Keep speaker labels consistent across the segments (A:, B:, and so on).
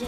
A: 大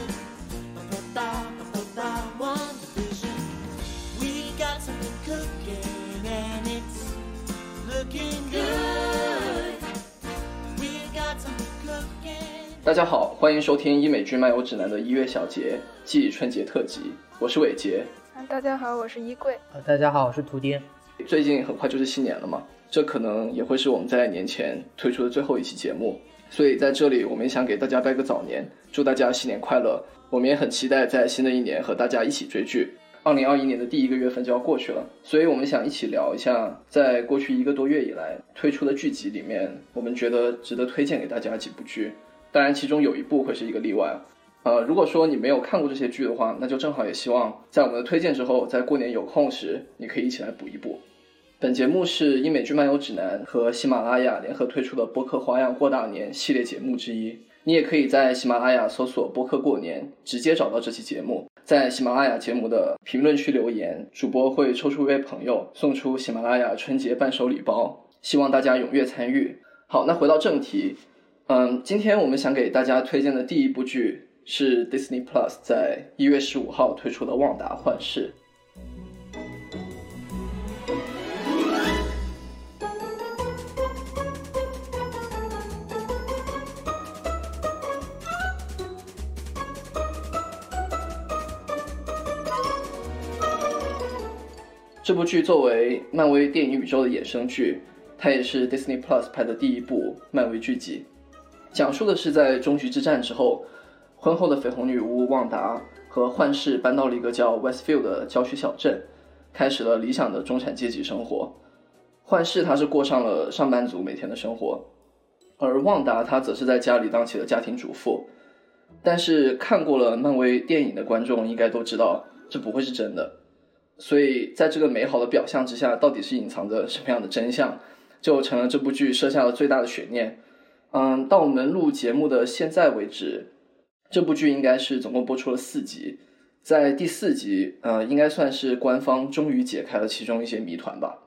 A: 家好，欢迎收听医美剧漫游指南的一月小节，季春节特辑，我是伟杰。
B: 大家好，我是衣柜。
C: 大家好，我是图爹。
A: 最近很快就是新年了嘛，这可能也会是我们在年前推出的最后一期节目。所以在这里我们也想给大家拜个早年，祝大家新年快乐。我们也很期待在新的一年和大家一起追剧。二零二一年的第一个月份就要过去了，所以我们想一起聊一下，在过去一个多月以来推出的剧集里面，我们觉得值得推荐给大家几部剧。当然，其中有一部会是一个例外。呃，如果说你没有看过这些剧的话，那就正好也希望在我们的推荐之后，在过年有空时，你可以一起来补一补。本节目是英美剧漫游指南和喜马拉雅联合推出的播客花样过大年系列节目之一。你也可以在喜马拉雅搜索“播客过年”，直接找到这期节目。在喜马拉雅节目的评论区留言，主播会抽出一位朋友送出喜马拉雅春节伴手礼包，希望大家踊跃参与。好，那回到正题，嗯，今天我们想给大家推荐的第一部剧是 Disney Plus 在一月十五号推出的《旺达幻视》。这部剧作为漫威电影宇宙的衍生剧，它也是 Disney Plus 拍的第一部漫威剧集，讲述的是在终局之战之后，婚后的绯红女巫旺达和幻视搬到了一个叫 Westfield 的郊区小镇，开始了理想的中产阶级生活。幻视她是过上了上班族每天的生活，而旺达她则是在家里当起了家庭主妇。但是看过了漫威电影的观众应该都知道，这不会是真的。所以，在这个美好的表象之下，到底是隐藏着什么样的真相，就成了这部剧设下了最大的悬念。嗯，到我们录节目的现在为止，这部剧应该是总共播出了四集，在第四集，呃，应该算是官方终于解开了其中一些谜团吧。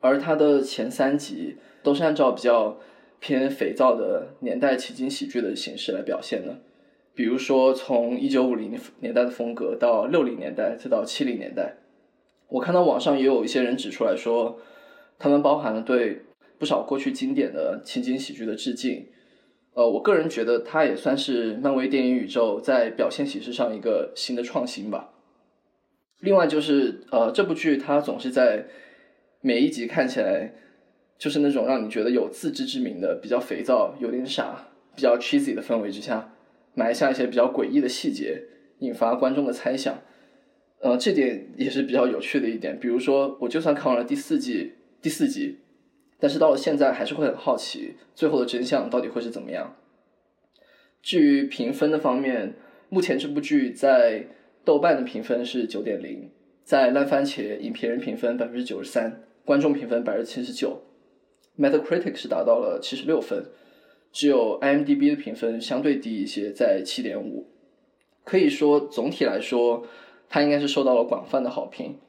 A: 而它的前三集都是按照比较偏肥皂的年代情景喜剧的形式来表现的，比如说从一九五零年代的风格到六零年代，再到七零年代。我看到网上也有一些人指出来说，他们包含了对不少过去经典的情景喜剧的致敬。呃，我个人觉得它也算是漫威电影宇宙在表现形式上一个新的创新吧。另外就是呃，这部剧它总是在每一集看起来就是那种让你觉得有自知之明的比较肥皂、有点傻、比较 cheesy 的氛围之下，埋下一些比较诡异的细节，引发观众的猜想。呃，这点也是比较有趣的一点。比如说，我就算看完了第四季第四集，但是到了现在还是会很好奇最后的真相到底会是怎么样。至于评分的方面，目前这部剧在豆瓣的评分是九点零，在烂番茄影评人评分百分之九十三，观众评分百分之七十九，Metacritic 是达到了七十六分，只有 IMDB 的评分相对低一些，在七点五。可以说，总体来说。它应该是受到了广泛的好评。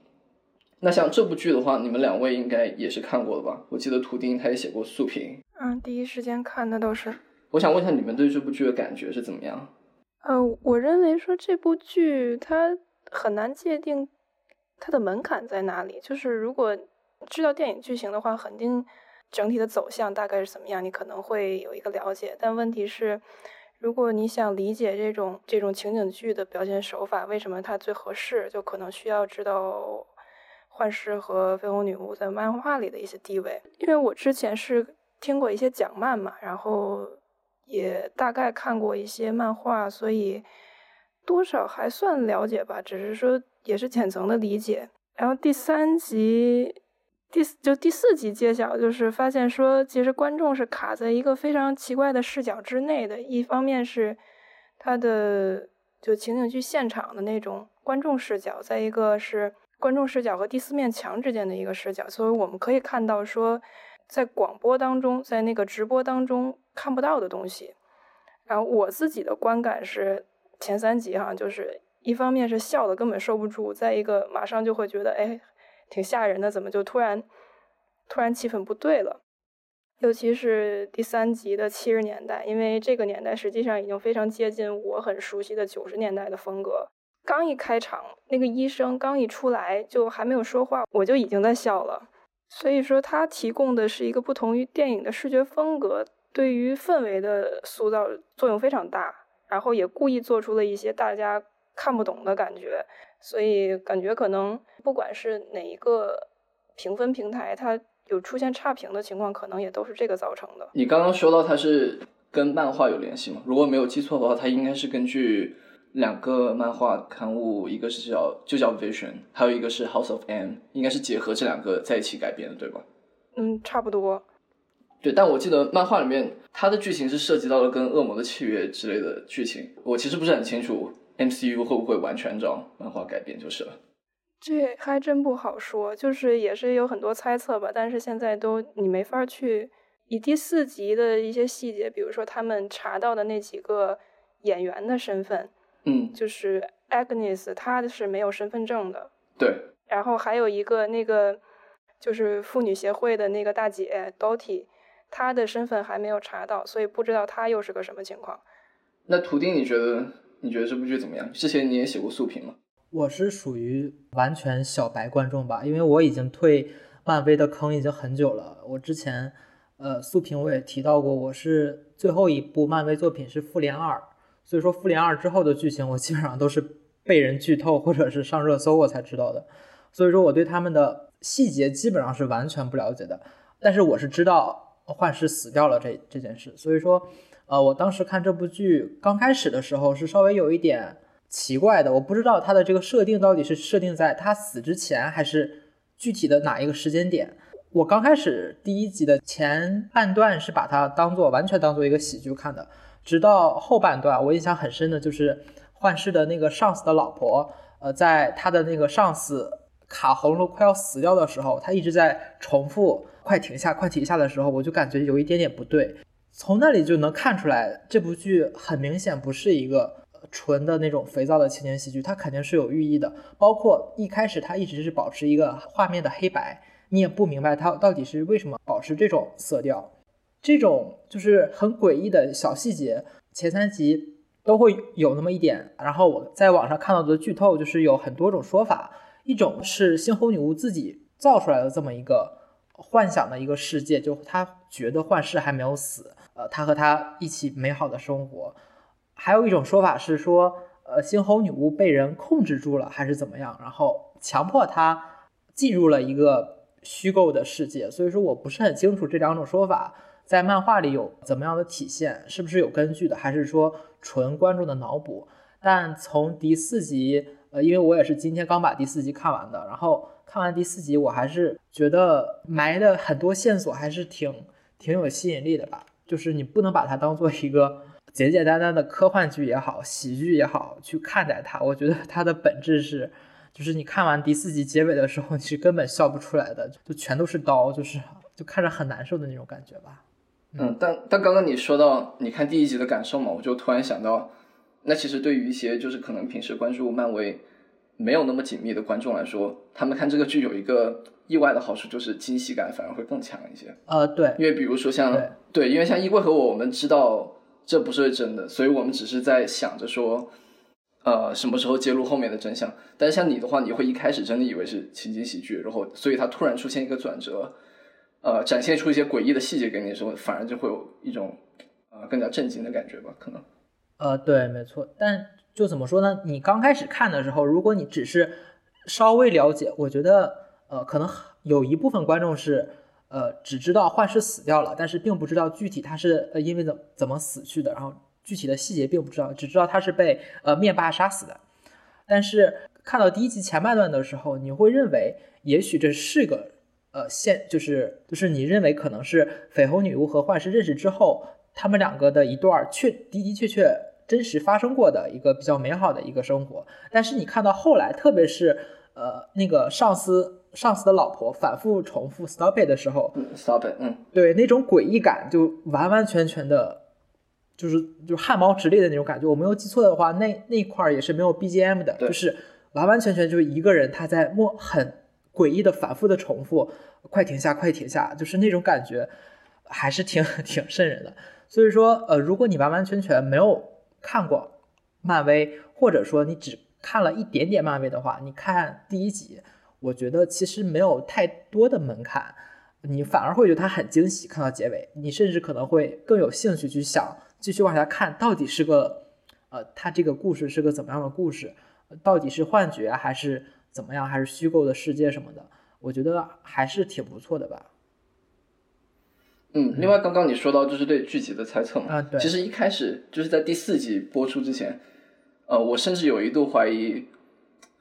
A: 那像这部剧的话，你们两位应该也是看过的吧？我记得图钉他也写过速评。
B: 嗯，第一时间看的都是。
A: 我想问一下，你们对这部剧的感觉是怎么样？
B: 呃，我认为说这部剧它很难界定它的门槛在哪里。就是如果知道电影剧情的话，肯定整体的走向大概是怎么样，你可能会有一个了解。但问题是。如果你想理解这种这种情景剧的表现手法，为什么它最合适，就可能需要知道幻视和绯红女巫在漫画里的一些地位。因为我之前是听过一些讲漫嘛，然后也大概看过一些漫画，所以多少还算了解吧，只是说也是浅层的理解。然后第三集。第四就第四集揭晓，就是发现说，其实观众是卡在一个非常奇怪的视角之内的。一方面是他的就情景剧现场的那种观众视角，再一个是观众视角和第四面墙之间的一个视角。所以我们可以看到说，在广播当中，在那个直播当中看不到的东西。然后我自己的观感是前三集哈，就是一方面是笑的根本受不住，再一个马上就会觉得哎。挺吓人的，怎么就突然突然气氛不对了？尤其是第三集的七十年代，因为这个年代实际上已经非常接近我很熟悉的九十年代的风格。刚一开场，那个医生刚一出来，就还没有说话，我就已经在笑了。所以说，他提供的是一个不同于电影的视觉风格，对于氛围的塑造作用非常大。然后也故意做出了一些大家看不懂的感觉，所以感觉可能不管是哪一个评分平台，它有出现差评的情况，可能也都是这个造成的。
A: 你刚刚说到它是跟漫画有联系吗？如果没有记错的话，它应该是根据两个漫画刊物，一个是叫就叫 Vision，还有一个是 House of M，应该是结合这两个在一起改编的，对吧？
B: 嗯，差不多。
A: 对，但我记得漫画里面它的剧情是涉及到了跟恶魔的契约之类的剧情，我其实不是很清楚 MCU 会不会完全照漫画改编就是了。
B: 这还真不好说，就是也是有很多猜测吧，但是现在都你没法去以第四集的一些细节，比如说他们查到的那几个演员的身份，
A: 嗯，
B: 就是 Agnes，她是没有身份证的，
A: 对，
B: 然后还有一个那个就是妇女协会的那个大姐 Dottie。他的身份还没有查到，所以不知道她又是个什么情况。
A: 那图钉，你觉得你觉得这部剧怎么样？之前你也写过速评吗？
C: 我是属于完全小白观众吧，因为我已经退漫威的坑已经很久了。我之前呃速评我也提到过，我是最后一部漫威作品是复联二，所以说复联二之后的剧情我基本上都是被人剧透或者是上热搜我才知道的，所以说我对他们的细节基本上是完全不了解的。但是我是知道。幻视死掉了这这件事，所以说，呃，我当时看这部剧刚开始的时候是稍微有一点奇怪的，我不知道他的这个设定到底是设定在他死之前，还是具体的哪一个时间点。我刚开始第一集的前半段是把它当做完全当做一个喜剧看的，直到后半段，我印象很深的就是幻视的那个上司的老婆，呃，在他的那个上司卡喉咙快要死掉的时候，他一直在重复。快停下！快停下的时候，我就感觉有一点点不对。从那里就能看出来，这部剧很明显不是一个纯的那种肥皂的青年喜剧，它肯定是有寓意的。包括一开始它一直是保持一个画面的黑白，你也不明白它到底是为什么保持这种色调。这种就是很诡异的小细节，前三集都会有那么一点。然后我在网上看到的剧透就是有很多种说法，一种是猩红女巫自己造出来的这么一个。幻想的一个世界，就他觉得幻视还没有死，呃，他和他一起美好的生活。还有一种说法是说，呃，猩红女巫被人控制住了，还是怎么样，然后强迫她进入了一个虚构的世界。所以说我不是很清楚这两种说法在漫画里有怎么样的体现，是不是有根据的，还是说纯观众的脑补？但从第四集，呃，因为我也是今天刚把第四集看完的，然后。看完第四集，我还是觉得埋的很多线索还是挺挺有吸引力的吧。就是你不能把它当做一个简简单单的科幻剧也好，喜剧也好去看待它。我觉得它的本质是，就是你看完第四集结尾的时候，你是根本笑不出来的，就全都是刀，就是就看着很难受的那种感觉吧。
A: 嗯，但但刚刚你说到你看第一集的感受嘛，我就突然想到，那其实对于一些就是可能平时关注漫威。没有那么紧密的观众来说，他们看这个剧有一个意外的好处，就是惊喜感反而会更强一些。
C: 呃，对，
A: 因为比如说像对，因为像衣柜和我，我们知道这不是真的，所以我们只是在想着说，呃，什么时候揭露后面的真相。但是像你的话，你会一开始真的以为是情景喜剧，然后所以它突然出现一个转折，呃，展现出一些诡异的细节给你的时候，反而就会有一种呃更加震惊的感觉吧？可能。
C: 呃，对，没错，但。就怎么说呢？你刚开始看的时候，如果你只是稍微了解，我觉得呃，可能有一部分观众是呃只知道幻视死掉了，但是并不知道具体他是呃因为怎怎么死去的，然后具体的细节并不知道，只知道他是被呃灭霸杀死的。但是看到第一集前半段的时候，你会认为也许这是个呃现，就是就是你认为可能是绯红女巫和幻视认识之后，他们两个的一段确的的确确。真实发生过的一个比较美好的一个生活，但是你看到后来，特别是呃那个上司上司的老婆反复重复 stop it 的时候
A: ，stop it，嗯，
C: 对那种诡异感就完完全全的，就是就汗毛直立的那种感觉。我没有记错的话，那那块儿也是没有 BGM 的，就是完完全全就是一个人他在默很诡异的反复的重复，快停下，快停下，就是那种感觉。还是挺 挺瘆人的。所以说，呃，如果你完完全全没有看过漫威，或者说你只看了一点点漫威的话，你看第一集，我觉得其实没有太多的门槛，你反而会觉得它很惊喜。看到结尾，你甚至可能会更有兴趣去想继续往下看，到底是个，呃，它这个故事是个怎么样的故事，到底是幻觉还是怎么样，还是虚构的世界什么的，我觉得还是挺不错的吧。
A: 嗯，另外刚刚你说到就是对剧集的猜测嘛，
C: 啊对
A: 其实一开始就是在第四集播出之前，呃，我甚至有一度怀疑，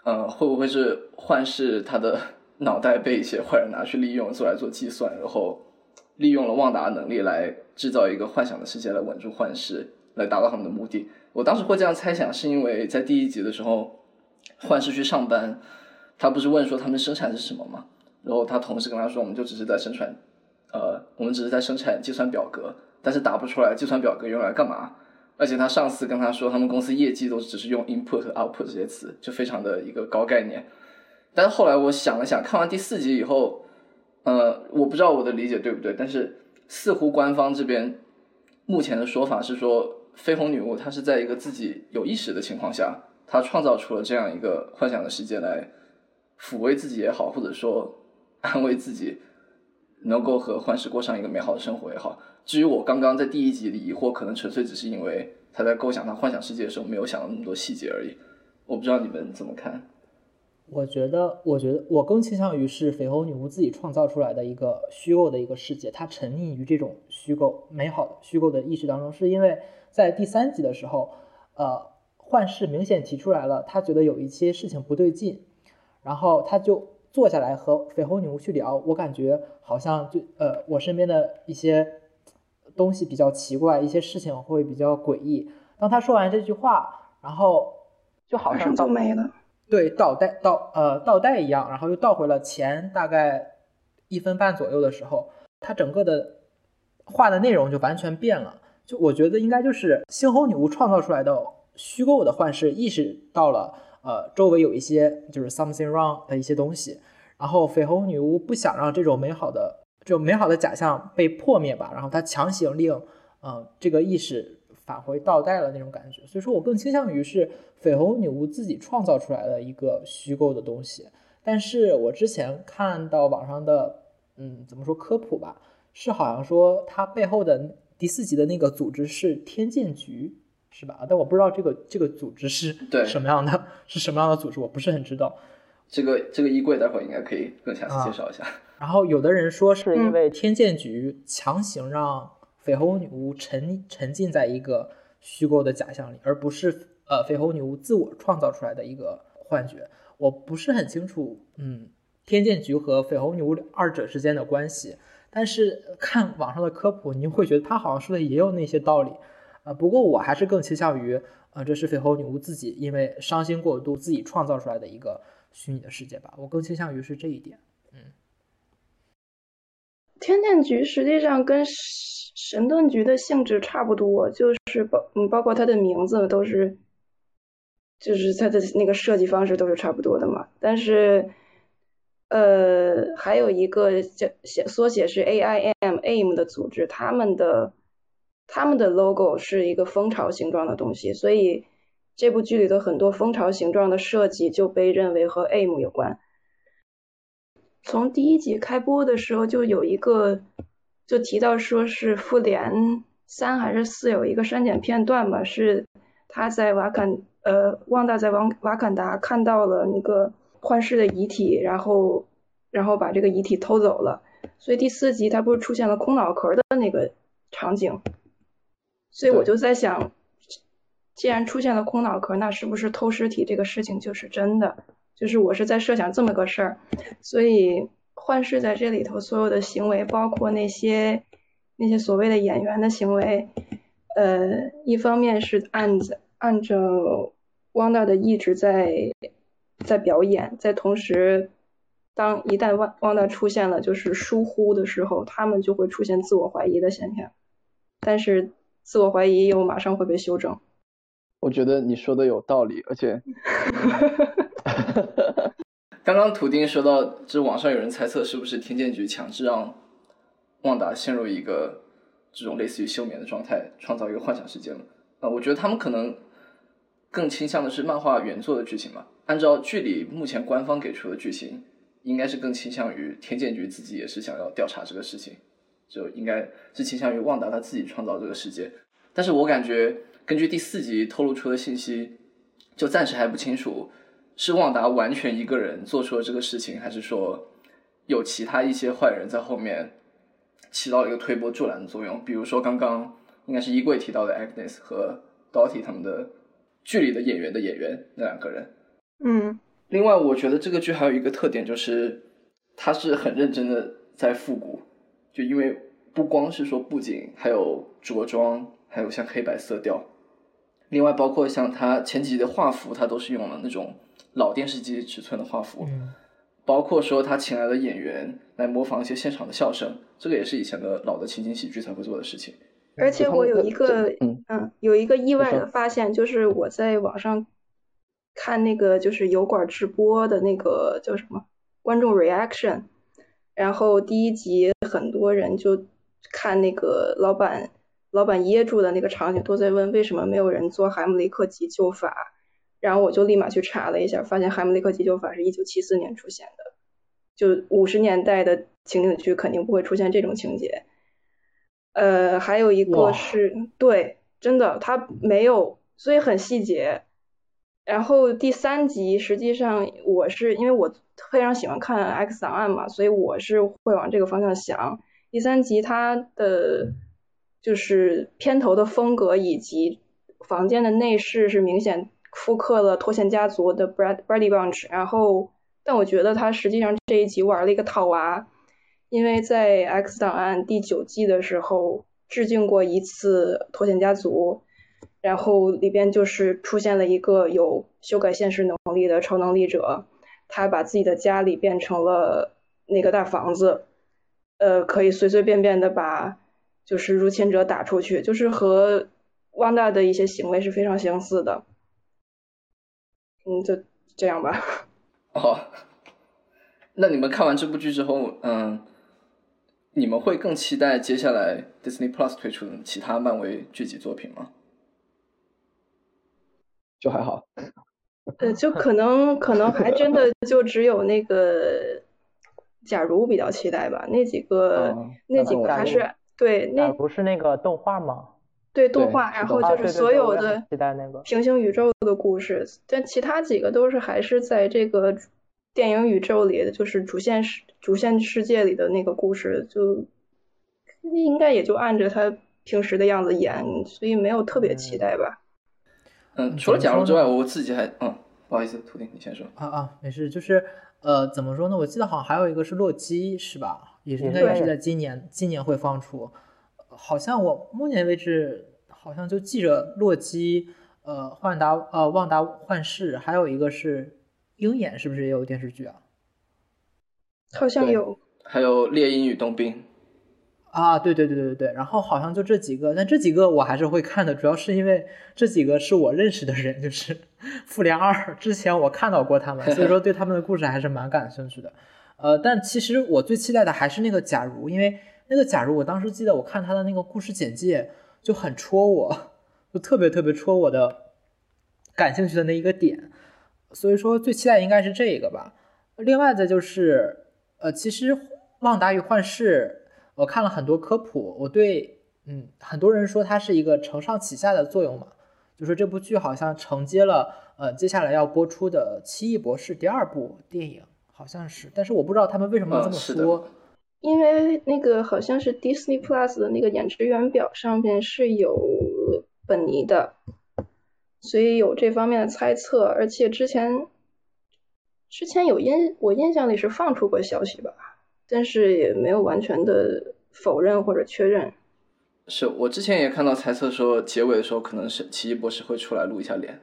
A: 呃，会不会是幻视他的脑袋被一些坏人拿去利用，做来做计算，然后利用了旺达的能力来制造一个幻想的世界来稳住幻视，来达到他们的目的。我当时会这样猜想，是因为在第一集的时候，幻视去上班，他不是问说他们生产是什么吗？然后他同事跟他说，我们就只是在生产呃，我们只是在生产计算表格，但是答不出来计算表格用来干嘛。而且他上司跟他说，他们公司业绩都只是用 input 和 output 这些词，就非常的一个高概念。但是后来我想了想，看完第四集以后，呃，我不知道我的理解对不对，但是似乎官方这边目前的说法是说，绯红女巫她是在一个自己有意识的情况下，她创造出了这样一个幻想的世界来抚慰自己也好，或者说安慰自己，能够和幻视过上一个美好的生活也好。至于我刚刚在第一集里疑惑，可能纯粹只是因为他在构想他幻想世界的时候没有想到那么多细节而已。我不知道你们怎么看。
C: 我觉得，我觉得我更倾向于是绯红女巫自己创造出来的一个虚构的一个世界，她沉溺于这种虚构美好的虚构的意识当中，是因为在第三集的时候，呃，幻视明显提出来了，他觉得有一些事情不对劲，然后他就坐下来和绯红女巫去聊，我感觉好像就呃我身边的一些东西比较奇怪，一些事情会比较诡异。当他说完这句话，然后就好像到
B: 就没了。
C: 对倒带倒呃倒带一样，然后又倒回了前大概一分半左右的时候，他整个的话的内容就完全变了。就我觉得应该就是猩红女巫创造出来的虚构的幻视意识到了呃周围有一些就是 something wrong 的一些东西，然后绯红女巫不想让这种美好的这种美好的假象被破灭吧，然后他强行令呃这个意识返回倒带了那种感觉，所以说我更倾向于是绯红女巫自己创造出来的一个虚构的东西。但是我之前看到网上的，嗯，怎么说科普吧，是好像说它背后的第四集的那个组织是天剑局，是吧？但我不知道这个这个组织是
A: 对
C: 什么样的，是什么样的组织，我不是很知道。
A: 这个这个衣柜待会儿应该可以更详细介绍一下。
C: 然后有的人说是因为天剑局强行让绯红女巫沉沉浸在一个虚构的假象里，而不是呃绯红女巫自我创造出来的一个幻觉。我不是很清楚，嗯，天剑局和绯红女巫二者之间的关系，但是看网上的科普，你会觉得他好像说的也有那些道理。呃，不过我还是更倾向于，呃，这是绯红女巫自己因为伤心过度自己创造出来的一个虚拟的世界吧。我更倾向于是这一点。
B: 嗯天剑局实际上跟神神盾局的性质差不多，就是包嗯包括它的名字都是，就是它的那个设计方式都是差不多的嘛。但是，呃，还有一个叫写缩写是 AIM AIM 的组织，他们的他们的 logo 是一个蜂巢形状的东西，所以这部剧里的很多蜂巢形状的设计就被认为和 AIM 有关。从第一集开播的时候就有一个，就提到说是复联三还是四有一个删减片段嘛，是他在瓦坎呃旺达在瓦瓦坎达看到了那个幻视的遗体，然后然后把这个遗体偷走了，所以第四集他不是出现了空脑壳的那个场景，所以我就在想，既然出现了空脑壳，那是不是偷尸体这个事情就是真的？就是我是在设想这么个事儿，所以幻视在这里头所有的行为，包括那些那些所谓的演员的行为，呃，一方面是按着按着汪大的意志在在表演，在同时，当一旦汪汪大出现了就是疏忽的时候，他们就会出现自我怀疑的现象，但是自我怀疑又马上会被修正。
A: 我觉得你说的有道理，而且 刚刚图钉说到，就网上有人猜测是不是天剑局强制让旺达陷入一个这种类似于休眠的状态，创造一个幻想世界嘛。啊、我觉得他们可能更倾向的是漫画原作的剧情吧。按照剧里目前官方给出的剧情，应该是更倾向于天剑局自己也是想要调查这个事情，就应该是倾向于旺达他自己创造这个世界。但是我感觉根据第四集透露出的信息，就暂时还不清楚是旺达完全一个人做出了这个事情，还是说有其他一些坏人在后面起到了一个推波助澜的作用。比如说刚刚应该是衣柜提到的 Agnes 和 Dottie 他们的剧里的演员的演员那两个人。
B: 嗯
A: 另外，我觉得这个剧还有一个特点，就是它是很认真的在复古，就因为不光是说布景，还有着装，还有像黑白色调，另外包括像它前几集的画幅，它都是用了那种老电视机尺寸的画幅，
C: 嗯
A: 包括说他请来的演员来模仿一些现场的笑声，这个也是以前的老的情景喜剧才会做的事情。
B: 而且我有一个
A: 嗯
B: 嗯，有一个意外的发现，就是我在网上看那个就是油管直播的那个叫什么观众 reaction，然后第一集很多人就看那个老板老板噎住的那个场景，都在问为什么没有人做海姆雷克急救法，然后我就立马去查了一下，发现海姆雷克急救法是一九七四年出现的，就五十年代的情景剧肯定不会出现这种情节。呃，还有一个是对，真的，他没有，所以很细节。然后第三集，实际上我是因为我非常喜欢看《X 档案》嘛，所以我是会往这个方向想。第三集它的就是片头的风格以及房间的内饰是明显复刻了脱线家族的 Brad Brady Bunch，然后但我觉得他实际上这一集玩了一个套娃，因为在《X 档案》第九季的时候致敬过一次脱线家族，然后里边就是出现了一个有修改现实能力的超能力者，他把自己的家里变成了那个大房子，呃，可以随随便便的把就是入侵者打出去，就是和汪大的一些行为是非常相似的。嗯，就这样吧。
A: 哦，那你们看完这部剧之后，嗯，你们会更期待接下来 Disney Plus 推出的其他漫威剧集作品吗？
D: 就还好。
B: 呃，就可能可能还真的 就只有那个，假如比较期待吧，那几个、
D: 哦
B: 那几个还是对那
E: 不是那个动画吗？
D: 对
B: 对动画，然后就是所有的
E: 期待那个。
B: 平行宇宙的故事，但其他几个都是还是在这个电影宇宙里的，就是主线世主线世界里的那个故事，就应该也就按着他平时的样子演，所以没有特别期待吧。
A: 嗯，
C: 嗯
A: 除了假如之外，我自己还嗯，不好意思，秃顶，你先说。
C: 啊啊，没事，就是呃，怎么说呢？我记得好像还有一个是洛基，是吧？也是应该也是在今年今年会放出。好像我目前为止好像就记着洛基，呃，幻达呃旺达幻视，还有一个是鹰眼，是不是也有电视剧啊？
B: 好像有，
A: 还有猎鹰与冬兵，
C: 啊，对对对对对对，然后好像就这几个，但这几个我还是会看的，主要是因为这几个是我认识的人，就是复联二之前我看到过他们，所以说对他们的故事还是蛮感兴趣的。呃，但其实我最期待的还是那个假如，因为那个假如我当时记得我看他的那个故事简介就很戳我，就特别特别戳我的感兴趣的那一个点，所以说最期待应该是这个吧。另外的就是，呃，其实《旺达与幻视》我看了很多科普，我对，嗯，很多人说它是一个承上启下的作用嘛，就说这部剧好像承接了，呃，接下来要播出的《奇异博士》第二部电影，好像是，但是我不知道他们为什么要这么说。
B: 因为那个好像是 Disney Plus 的那个演职员表上面是有本尼的，所以有这方面的猜测。而且之前之前有印我印象里是放出过消息吧，但是也没有完全的否认或者确认。
A: 是我之前也看到猜测说，结尾的时候可能是奇异博士会出来露一下脸。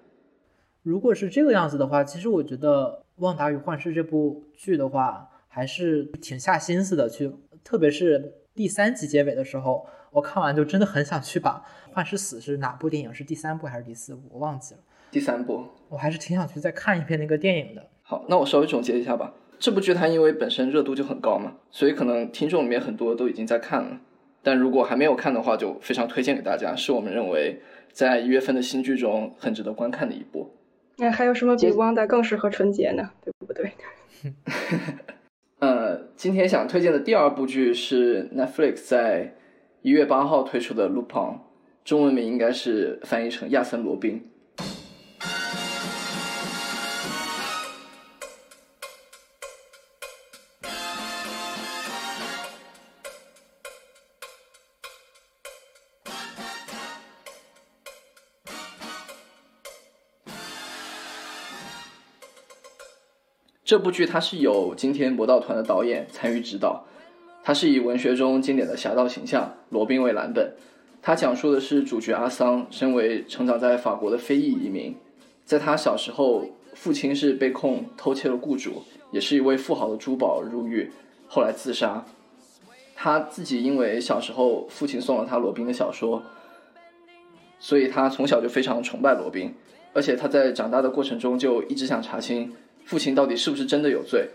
C: 如果是这个样子的话，其实我觉得《旺达与幻视》这部剧的话，还是挺下心思的去，特别是第三集结尾的时候，我看完就真的很想去把《幻视死》是哪部电影，是第三部还是第四部，我忘记了。
A: 第三部，
C: 我还是挺想去再看一遍那个电影的。
A: 好，那我稍微总结一下吧。这部剧它因为本身热度就很高嘛，所以可能听众里面很多都已经在看了。但如果还没有看的话，就非常推荐给大家，是我们认为在一月份的新剧中很值得观看的一部。
B: 那还有什么比汪达更适合春节呢？对不对？
A: 呃，今天想推荐的第二部剧是 Netflix 在一月八号推出的《Lupin》，中文名应该是翻译成亚森·罗宾。这部剧它是由今天魔道团的导演参与指导，它是以文学中经典的侠盗形象罗宾为蓝本。它讲述的是主角阿桑身为成长在法国的非裔移民，在他小时候，父亲是被控偷窃了雇主，也是一位富豪的珠宝入狱，后来自杀。他自己因为小时候父亲送了他罗宾的小说，所以他从小就非常崇拜罗宾，而且他在长大的过程中就一直想查清。父亲到底是不是真的有罪？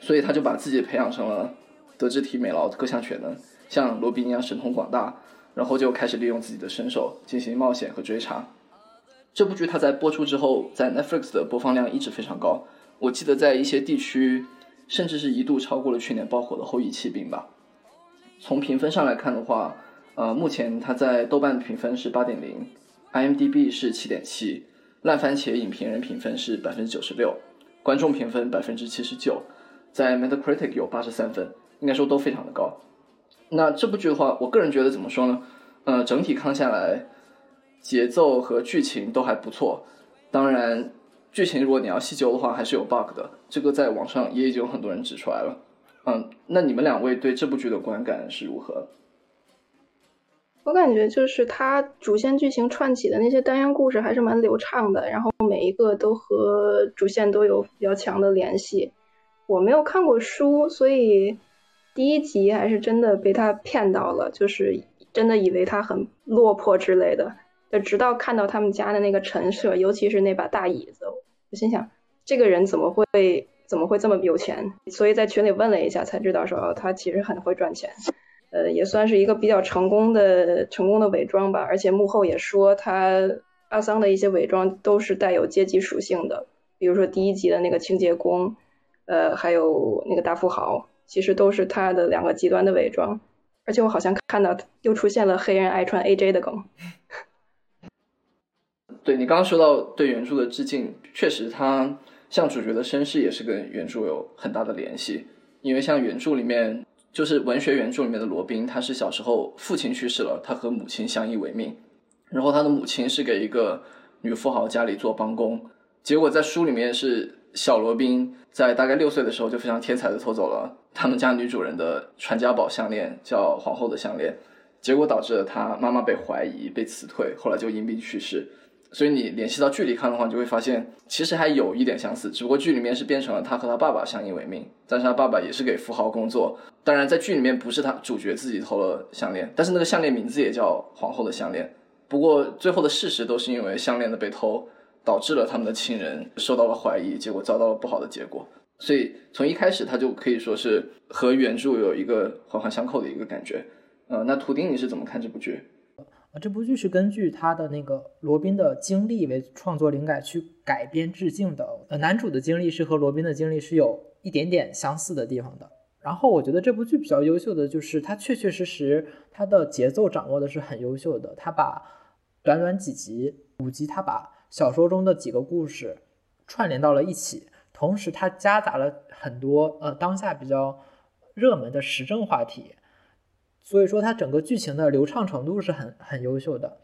A: 所以他就把自己培养成了德智体美劳各项全能，像罗宾一样神通广大，然后就开始利用自己的身手进行冒险和追查。这部剧它在播出之后，在 Netflix 的播放量一直非常高，我记得在一些地区甚至是一度超过了去年爆火的《后裔弃兵》吧。从评分上来看的话，呃，目前它在豆瓣评分是八点零，IMDB 是七点七，烂番茄影评人评分是百分之九十六。观众评分百分之七十九，在 Metacritic 有八十三分，应该说都非常的高。那这部剧的话，我个人觉得怎么说呢？呃，整体看下来，节奏和剧情都还不错。当然，剧情如果你要细究的话，还是有 bug 的。这个在网上也已经有很多人指出来了。嗯，那你们两位对这部剧的观感是如何？
B: 我感觉就是它主线剧情串起的那些单元故事还是蛮流畅的，然后每一个都和主线都有比较强的联系。我没有看过书，所以第一集还是真的被他骗到了，就是真的以为他很落魄之类的。就直到看到他们家的那个陈设，尤其是那把大椅子，我心想这个人怎么会怎么会这么有钱？所以在群里问了一下，才知道说他其实很会赚钱。呃，也算是一个比较成功的成功的伪装吧，而且幕后也说他阿桑的一些伪装都是带有阶级属性的，比如说第一集的那个清洁工，呃，还有那个大富豪，其实都是他的两个极端的伪装。而且我好像看到又出现了黑人爱穿 AJ 的梗。
A: 对你刚刚说到对原著的致敬，确实他像主角的身世也是跟原著有很大的联系，因为像原著里面。就是文学原著里面的罗宾，他是小时候父亲去世了，他和母亲相依为命，然后他的母亲是给一个女富豪家里做帮工，结果在书里面是小罗宾在大概六岁的时候就非常天才的偷走了他们家女主人的传家宝项链，叫皇后的项链，结果导致了他妈妈被怀疑被辞退，后来就因病去世。所以你联系到剧里看的话，你就会发现其实还有一点相似，只不过剧里面是变成了他和他爸爸相依为命，但是他爸爸也是给富豪工作。当然，在剧里面不是他主角自己偷了项链，但是那个项链名字也叫皇后的项链。不过最后的事实都是因为项链的被偷，导致了他们的亲人受到了怀疑，结果遭到了不好的结果。所以从一开始他就可以说是和原著有一个环环相扣的一个感觉。呃，那图丁你是怎么看这部剧？
C: 这部剧是根据他的那个罗宾的经历为创作灵感去改编致敬的。呃，男主的经历是和罗宾的经历是有一点点相似的地方的。然后我觉得这部剧比较优秀的就是它确确实实它的节奏掌握的是很优秀的。他把短短几集五集，他把小说中的几个故事串联到了一起，同时它夹杂了很多呃当下比较热门的时政话题。所以说，它整个剧情的流畅程度是很很优秀的，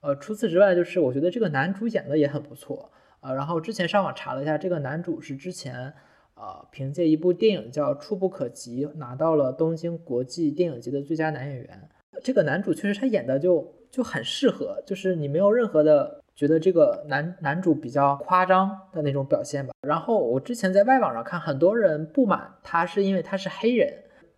C: 呃，除此之外，就是我觉得这个男主演的也很不错，呃，然后之前上网查了一下，这个男主是之前，呃，凭借一部电影叫《触不可及》拿到了东京国际电影节的最佳男演员。这个男主确实他演的就就很适合，就是你没有任何的觉得这个男男主比较夸张的那种表现吧。然后我之前在外网上看，很多人不满他是因为他是黑人。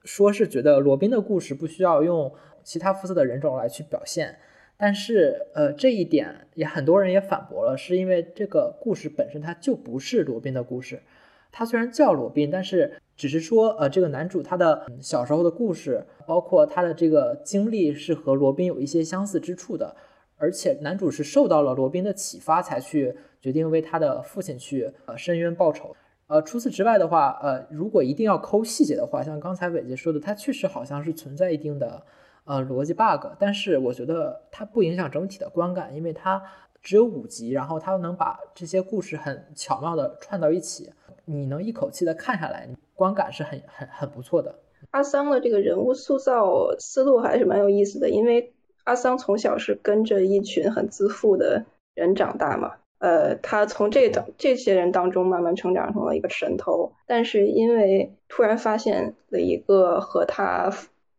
C: 说是觉得罗宾的故事不需要用其他肤色的人种来去表现，但是呃这一点也很多人也反驳了，是因为这个故事本身它就不是罗宾的故事，他虽然叫罗宾，但是只是说，呃，这个男主他的小时候的故事，包括他的这个经历是和罗宾有一些相似之处的，而且男主是受到了罗宾的启发才去决定为他的父亲去呃申冤报仇。呃，除此之外的话，呃，如果一定要抠细节的话，像刚才伟杰说的，它确实好像是存在一定的呃逻辑 bug，但是我觉得它不影响整体的观感，因为它只有五集，然后它能把这些故事很巧妙的串到一起，你能一口气的看下来，观感是很很很不错的。
B: 阿桑的这个人物塑造思路还是蛮有意思的，因为阿桑从小是跟着一群很自负的人长大嘛。呃，他从这等这些人当中慢慢成长成了一个神偷，但是因为突然发现了一个和他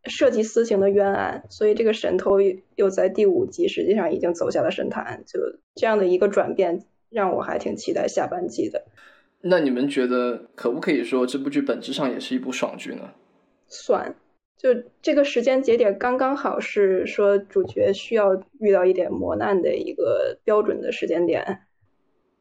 B: 涉及私情的冤案，所以这个神偷又在第五集实际上已经走下了神坛。就这样的一个转变，让我还挺期待下半季的。
A: 那你们觉得可不可以说这部剧本质上也是一部爽剧呢？
B: 算，就这个时间节点刚刚好是说主角需要遇到一点磨难的一个标准的时间点。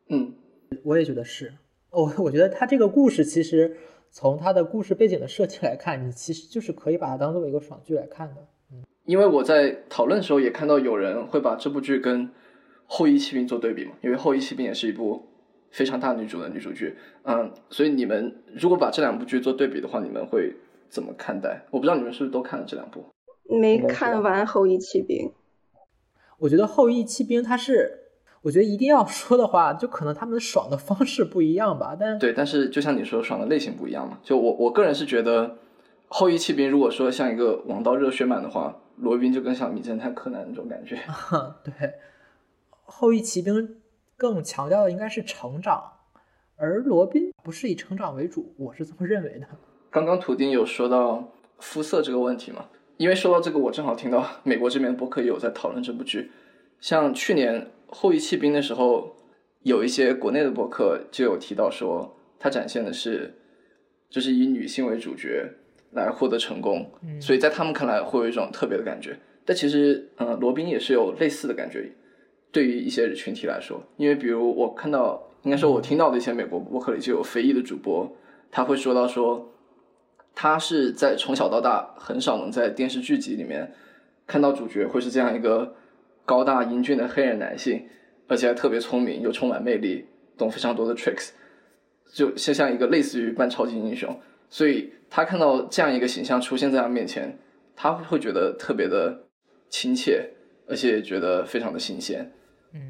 A: 嗯，
C: 我也觉得是。我我觉得他这个故事其实从他的故事背景的设计来看，你其实就是可以把它当做一个爽剧来看的。嗯，
A: 因为我在讨论的时候也看到有人会把这部剧跟《后羿骑兵》做对比嘛，因为《后羿骑兵》也是一部非常大女主的女主剧。嗯，所以你们如果把这两部剧做对比的话，你们会怎么看待？我不知道你们是不是都看了这两部？
B: 没看完《后羿骑兵》。
C: 我觉得《后羿骑兵》它是。我觉得一定要说的话，就可能他们爽的方式不一样吧。但
A: 对，但是就像你说，爽的类型不一样嘛。就我我个人是觉得，《后羿骑兵》如果说像一个王道热血满的话，罗宾就更像名侦探柯南那种感觉。
C: 对，《后羿骑兵》更强调的应该是成长，而罗宾不是以成长为主，我是这么认为的。
A: 刚刚图丁有说到肤色这个问题嘛？因为说到这个，我正好听到美国这边播客也有在讨论这部剧，像去年。后羿弃兵的时候，有一些国内的博客就有提到说，它展现的是，就是以女性为主角来获得成功，所以在他们看来会有一种特别的感觉。但其实，嗯，罗宾也是有类似的感觉，对于一些群体来说，因为比如我看到，应该说我听到的一些美国博客里就有非裔的主播，他会说到说，他是在从小到大很少能在电视剧集里面看到主角会是这样一个。高大英俊的黑人男性，而且还特别聪明，又充满魅力，懂非常多的 tricks，就像像一个类似于半超级英雄。所以他看到这样一个形象出现在他面前，他会觉得特别的亲切，而且觉得非常的新鲜。
C: 嗯，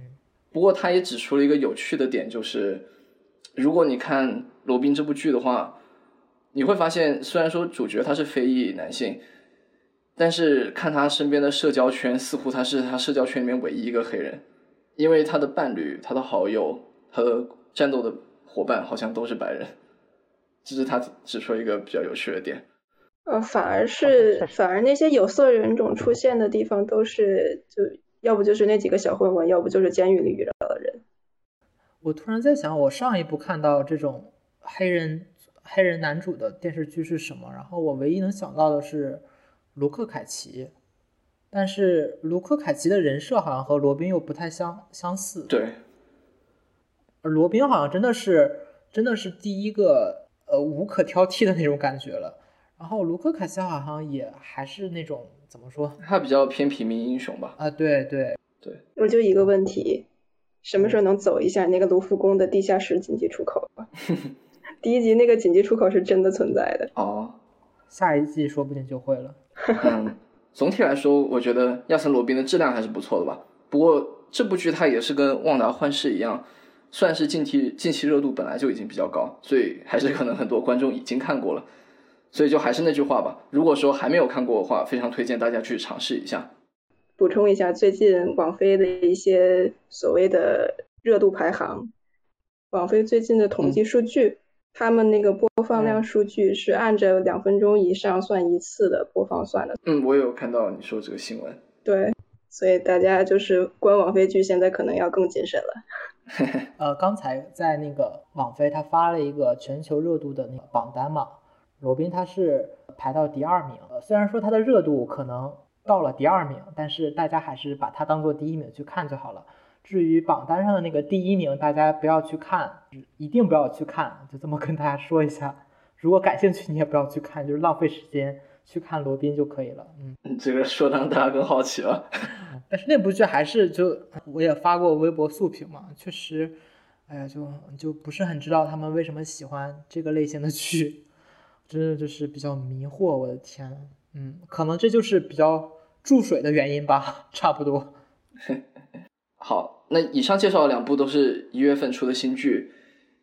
A: 不过他也指出了一个有趣的点，就是如果你看《罗宾》这部剧的话，你会发现，虽然说主角他是非裔男性。但是看他身边的社交圈，似乎他是他社交圈里面唯一一个黑人，因为他的伴侣、他的好友、他的战斗的伙伴好像都是白人，这是他指出一个比较有趣的点。
B: 呃，反而是反而那些有色人种出现的地方，都是就要不就是那几个小混混，要不就是监狱里遇到的人。
C: 我突然在想，我上一部看到这种黑人黑人男主的电视剧是什么？然后我唯一能想到的是。卢克·凯奇，但是卢克·凯奇的人设好像和罗宾又不太相相似。
A: 对，
C: 而罗宾好像真的是真的是第一个呃无可挑剔的那种感觉了。然后卢克·凯奇好像也还是那种怎么说？
A: 他比较偏平民英雄吧？
C: 啊，对对
A: 对。
B: 我就一个问题，什么时候能走一下那个卢浮宫的地下室紧急出口？第一集那个紧急出口是真的存在的。
A: 哦，
C: 下一季说不定就会了。
A: 嗯，总体来说，我觉得亚森罗宾的质量还是不错的吧。不过这部剧它也是跟《旺达幻视》一样，算是近期近期热度本来就已经比较高，所以还是可能很多观众已经看过了。所以就还是那句话吧，如果说还没有看过的话，非常推荐大家去尝试一下。
B: 补充一下，最近网飞的一些所谓的热度排行，网飞最近的统计数据。他们那个播放量数据是按着两分钟以上算一次的播放算的。
A: 嗯，我有看到你说这个新闻。
B: 对，所以大家就是观网飞剧，现在可能要更谨慎了。
C: 呃，刚才在那个网飞，他发了一个全球热度的那个榜单嘛，罗宾他是排到第二名。虽然说他的热度可能到了第二名，但是大家还是把它当做第一名去看就好了。至于榜单上的那个第一名，大家不要去看，一定不要去看，就这么跟大家说一下。如果感兴趣，你也不要去看，就是浪费时间，去看罗宾就可以了。嗯，
A: 这个说的让大家更好奇了。
C: 但是那部剧还是就我也发过微博速评嘛，确实，哎呀，就就不是很知道他们为什么喜欢这个类型的剧，真的就是比较迷惑。我的天，嗯，可能这就是比较注水的原因吧，差不多。
A: 好，那以上介绍的两部都是一月份出的新剧，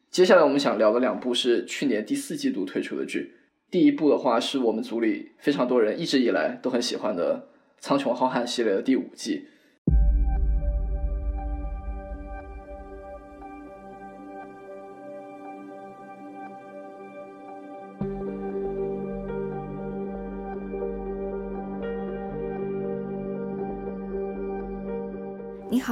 A: 接下来我们想聊的两部是去年第四季度推出的剧。第一部的话是我们组里非常多人一直以来都很喜欢的《苍穹浩瀚》系列的第五季。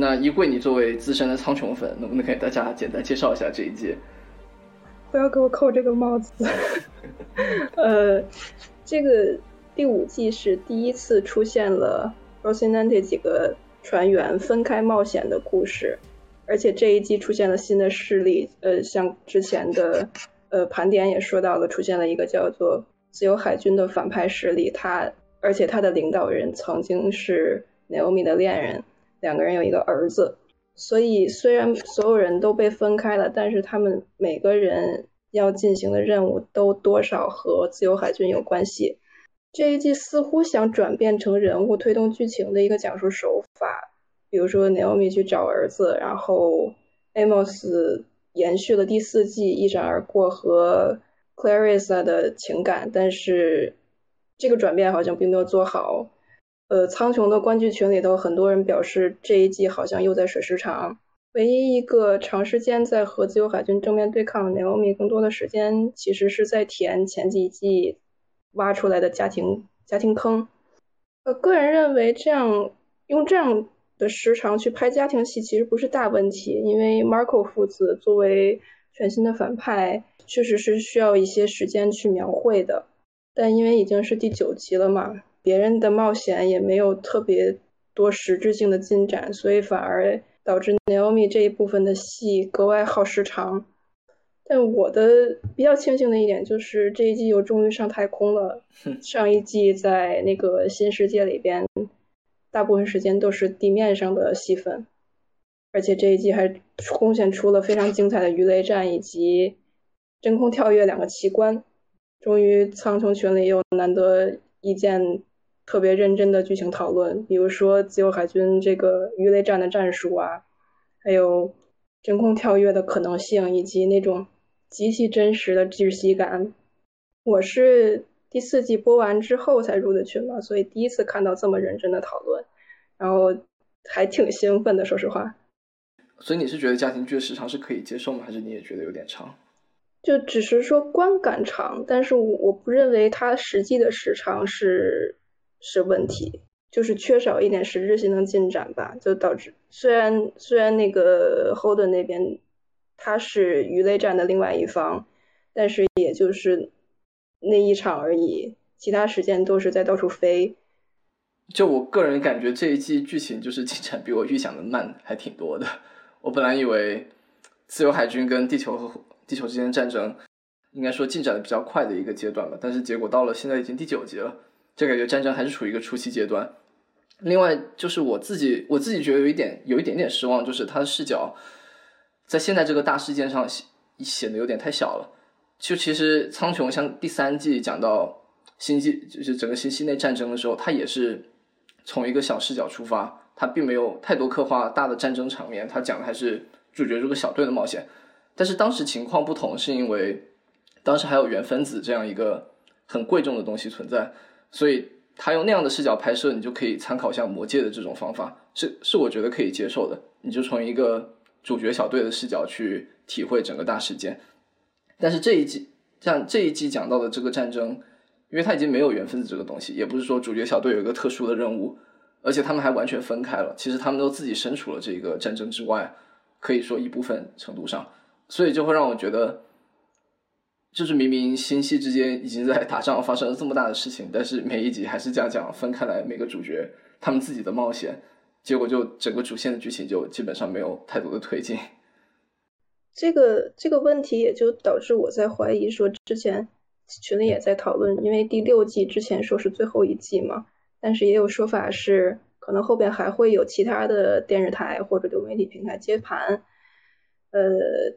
A: 那衣柜，你作为资深的苍穹粉，能不能给大家简单介绍一下这一季？
B: 不要给我扣这个帽子。呃，这个第五季是第一次出现了 Rocinante 几个船员分开冒险的故事，而且这一季出现了新的势力。呃，像之前的呃盘点也说到了，出现了一个叫做自由海军的反派势力，他而且他的领导人曾经是 Naomi 的恋人。两个人有一个儿子，所以虽然所有人都被分开了，但是他们每个人要进行的任务都多少和自由海军有关系。这一季似乎想转变成人物推动剧情的一个讲述手法，比如说 Naomi 去找儿子，然后 Amos 延续了第四季一闪而过和 Clarissa 的情感，但是这个转变好像并没有做好。呃，苍穹的观剧群里头，很多人表示这一季好像又在水时长。唯一一个长时间在和自由海军正面对抗的 Naomi，更多的时间其实是在填前几季挖出来的家庭家庭坑。呃，个人认为这样用这样的时长去拍家庭戏，其实不是大问题，因为 Marco 父子作为全新的反派，确实是需要一些时间去描绘的。但因为已经是第九集了嘛。别人的冒险也没有特别多实质性的进展，所以反而导致 Naomi 这一部分的戏格外耗时长。但我的比较庆幸的一点就是这一季又终于上太空了。上一季在那个新世界里边，大部分时间都是地面上的戏份，而且这一季还贡献出了非常精彩的鱼雷战以及真空跳跃两个奇观。终于苍穹群里又难得一见。特别认真的剧情讨论，比如说自由海军这个鱼雷战的战术啊，还有真空跳跃的可能性，以及那种极其真实的窒息感。我是第四季播完之后才入的群嘛，所以第一次看到这么认真的讨论，然后还挺兴奋的，说实话。
A: 所以你是觉得家庭剧的时长是可以接受吗？还是你也觉得有点长？
B: 就只是说观感长，但是我我不认为它实际的时长是。是问题，就是缺少一点实质性的进展吧，就导致虽然虽然那个 Hold 那边他是鱼雷战的另外一方，但是也就是那一场而已，其他时间都是在到处飞。
A: 就我个人感觉，这一季剧情就是进展比我预想的慢，还挺多的。我本来以为自由海军跟地球和地球之间的战争应该说进展的比较快的一个阶段吧，但是结果到了现在已经第九集了。就感觉战争还是处于一个初期阶段。另外，就是我自己，我自己觉得有一点，有一点点失望，就是他的视角在现在这个大事件上显显得有点太小了。就其实苍穹像第三季讲到星际，就是整个星系内战争的时候，他也是从一个小视角出发，他并没有太多刻画大的战争场面，他讲的还是主角这个小队的冒险。但是当时情况不同，是因为当时还有原分子这样一个很贵重的东西存在。所以他用那样的视角拍摄，你就可以参考像《魔戒》的这种方法，是是我觉得可以接受的。你就从一个主角小队的视角去体会整个大事件。但是这一季像这一季讲到的这个战争，因为它已经没有缘分子这个东西，也不是说主角小队有一个特殊的任务，而且他们还完全分开了。其实他们都自己身处了这个战争之外，可以说一部分程度上，所以就会让我觉得。就是明明星系之间已经在打仗，发生了这么大的事情，但是每一集还是这样讲，分开来每个主角他们自己的冒险，结果就整个主线的剧情就基本上没有太多的推进。
B: 这个这个问题也就导致我在怀疑说，之前群里也在讨论，因为第六季之前说是最后一季嘛，但是也有说法是可能后边还会有其他的电视台或者流媒体平台接盘，呃，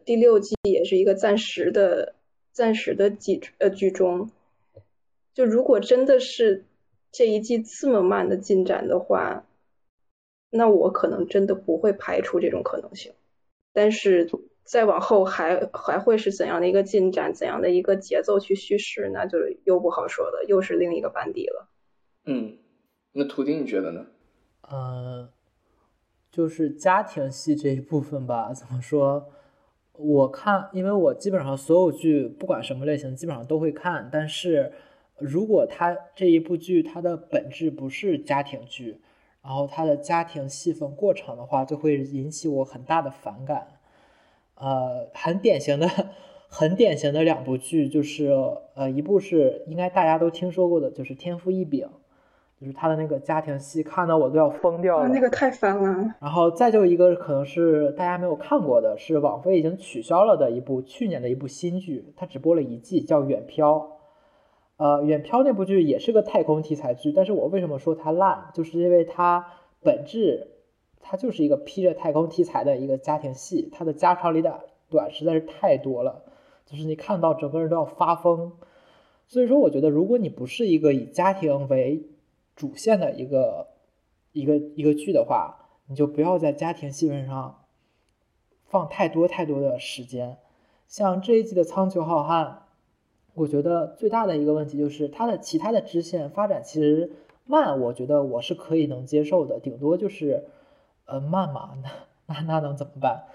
B: 第六季也是一个暂时的。暂时的剧呃剧中，就如果真的是这一季这么慢的进展的话，那我可能真的不会排除这种可能性。但是再往后还还会是怎样的一个进展，怎样的一个节奏去叙事，那就又不好说了，又是另一个班底了。
A: 嗯，那图钉你觉得呢？
C: 呃，就是家庭戏这一部分吧，怎么说？我看，因为我基本上所有剧不管什么类型，基本上都会看。但是，如果它这一部剧它的本质不是家庭剧，然后它的家庭戏份过长的话，就会引起我很大的反感。呃，很典型的、很典型的两部剧就是，呃，一部是应该大家都听说过的，就是《天赋异禀》。就是他的那个家庭戏，看到我都要疯掉了。
B: 那个太烦了。
C: 然后再就一个，可能是大家没有看过的，是网飞已经取消了的一部去年的一部新剧，它只播了一季，叫《远漂》。呃，《远漂》那部剧也是个太空题材剧，但是我为什么说它烂，就是因为它本质，它就是一个披着太空题材的一个家庭戏，它的家长里短短实在是太多了，就是你看到整个人都要发疯。所以说，我觉得如果你不是一个以家庭为主线的一个一个一个剧的话，你就不要在家庭戏份上放太多太多的时间。像这一季的《苍穹浩瀚》，我觉得最大的一个问题就是它的其他的支线发展其实慢，我觉得我是可以能接受的，顶多就是呃慢嘛，那那那能怎么办？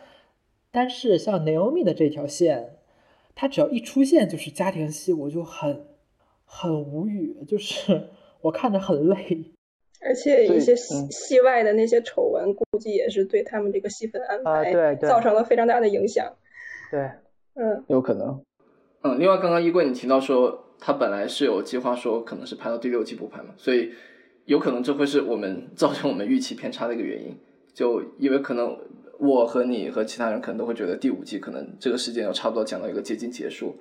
C: 但是像 Naomi 的这条线，它只要一出现就是家庭戏，我就很很无语，就是。我看着很累，
B: 而且一些戏戏外的那些丑闻，估计也是对他们这个戏份安排造成了非常大的影响。
C: 对，
B: 嗯，
A: 有可能。嗯，另外，刚刚衣柜你提到说，他本来是有计划说可能是拍到第六季不拍嘛，所以有可能这会是我们造成我们预期偏差的一个原因。就因为可能我和你和其他人可能都会觉得第五季可能这个事件要差不多讲到一个接近结束。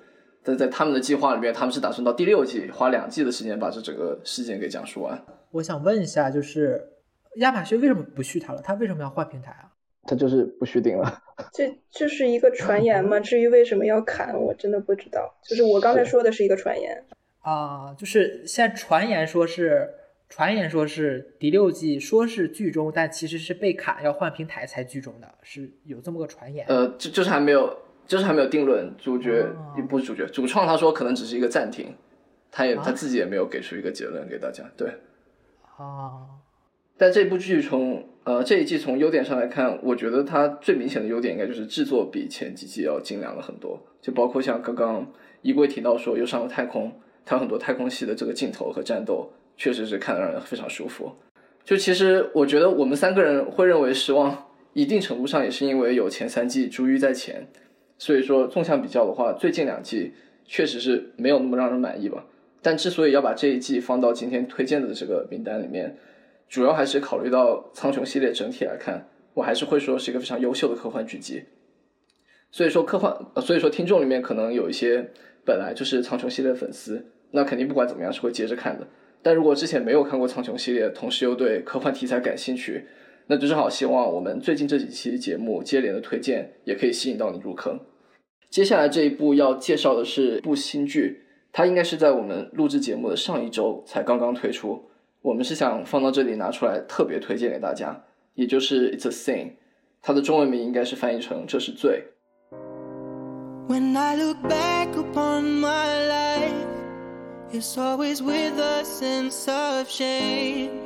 A: 但在他们的计划里面，他们是打算到第六季花两季的时间把这整个事件给讲述完。
C: 我想问一下，就是亚马逊为什么不续它了？他为什么要换平台啊？
A: 他就是不续订了。
B: 这就是一个传言嘛？至于为什么要砍，我真的不知道。就是我刚才说的是一个传言
C: 啊，就是现在传言说是传言说是第六季说是剧终，但其实是被砍要换平台才剧终的，是有这么个传言。
A: 呃，就就是还没有。就是还没有定论，主角也不是主角，主创他说可能只是一个暂停，他也他自己也没有给出一个结论给大家。对，
C: 啊，
A: 但这部剧从呃这一季从优点上来看，我觉得它最明显的优点应该就是制作比前几季要精良了很多，就包括像刚刚衣柜提到说又上了太空，它有很多太空系的这个镜头和战斗，确实是看得让人非常舒服。就其实我觉得我们三个人会认为失望，一定程度上也是因为有前三季珠玉在前。所以说，纵向比较的话，最近两季确实是没有那么让人满意吧。但之所以要把这一季放到今天推荐的这个名单里面，主要还是考虑到苍穹系列整体来看，我还是会说是一个非常优秀的科幻剧集。所以说科幻，所以说听众里面可能有一些本来就是苍穹系列粉丝，那肯定不管怎么样是会接着看的。但如果之前没有看过苍穹系列，同时又对科幻题材感兴趣，那就正好希望我们最近这几期节目接连的推荐，也可以吸引到你入坑。接下来这一部要介绍的是部新剧，它应该是在我们录制节目的上一周才刚刚推出。我们是想放到这里拿出来特别推荐给大家，也就是《It's a Sin》，它的中文名应该是翻译成《这是罪》。
F: When I look back upon my life, It's always with a sense of shame.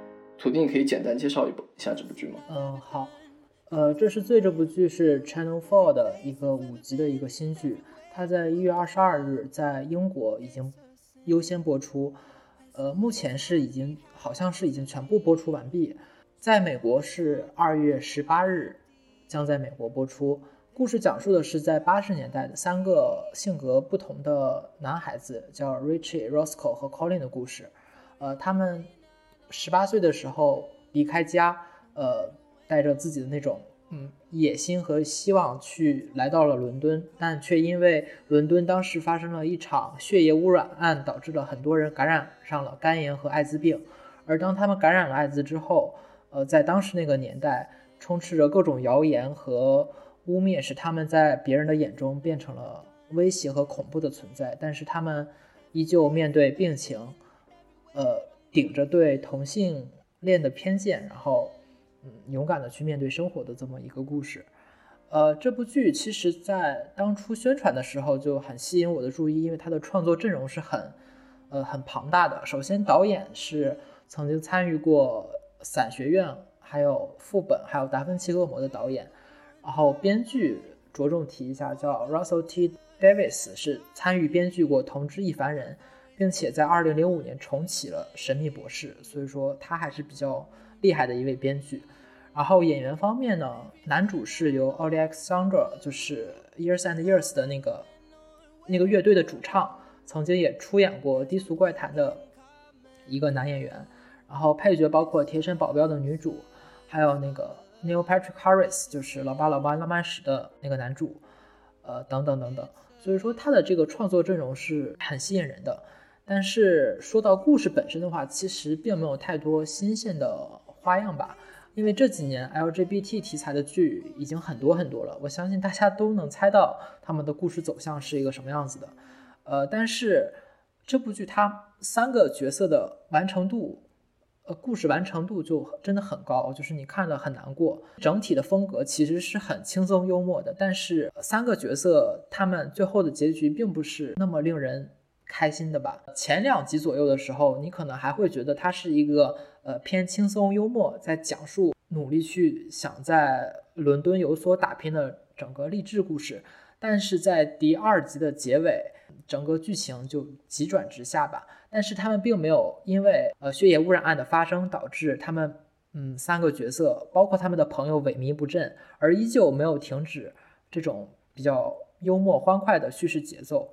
A: 图丁可以简单介绍一部一下这部剧吗？
C: 嗯，好，呃，这是罪这部剧是 Channel Four 的一个五集的一个新剧，它在一月二十二日在英国已经优先播出，呃，目前是已经好像是已经全部播出完毕，在美国是二月十八日将在美国播出。故事讲述的是在八十年代的三个性格不同的男孩子，叫 Richie、Roscoe 和 Colin 的故事。呃，他们十八岁的时候离开家，呃，带着自己的那种嗯野心和希望去来到了伦敦，但却因为伦敦当时发生了一场血液污染案，导致了很多人感染上了肝炎和艾滋病。而当他们感染了艾滋之后，呃，在当时那个年代，充斥着各种谣言和污蔑，使他们在别人的眼中变成了威胁和恐怖的存在。但是他们依旧面对病情，呃，顶着对同性恋的偏见，然后嗯，勇敢的去面对生活的这么一个故事。呃，这部剧其实在当初宣传的时候就很吸引我的注意，因为它的创作阵容是很呃很庞大的。首先，导演是曾经参与过《伞学院》、还有《副本》、还有《达芬奇恶魔》的导演。然后编剧着重提一下，叫 Russell T Davis，是参与编剧过《同知一凡人》，并且在2005年重启了《神秘博士》，所以说他还是比较厉害的一位编剧。然后演员方面呢，男主是由 o l i x a n d r 就是 Years and Years 的那个那个乐队的主唱，曾经也出演过《低俗怪谈》的一个男演员。然后配角包括《贴身保镖》的女主，还有那个。Neil Patrick Harris 就是《老爸老爸浪漫史》的那个男主，呃，等等等等，所以说他的这个创作阵容是很吸引人的。但是说到故事本身的话，其实并没有太多新鲜的花样吧，因为这几年 LGBT 题材的剧已经很多很多了，我相信大家都能猜到他们的故事走向是一个什么样子的。呃，但是这部剧它三个角色的完成度。呃，故事完成度就真的很高，就是你看了很难过。整体的风格其实是很轻松幽默的，但是三个角色他们最后的结局并不是那么令人开心的吧？前两集左右的时候，你可能还会觉得它是一个呃偏轻松幽默，在讲述努力去想在伦敦有所打拼的整个励志故事，但是在第二集的结尾，整个剧情就急转直下吧。但是他们并没有因为呃血液污染案的发生导致他们嗯三个角色包括他们的朋友萎靡不振，而依旧没有停止这种比较幽默欢快的叙事节奏，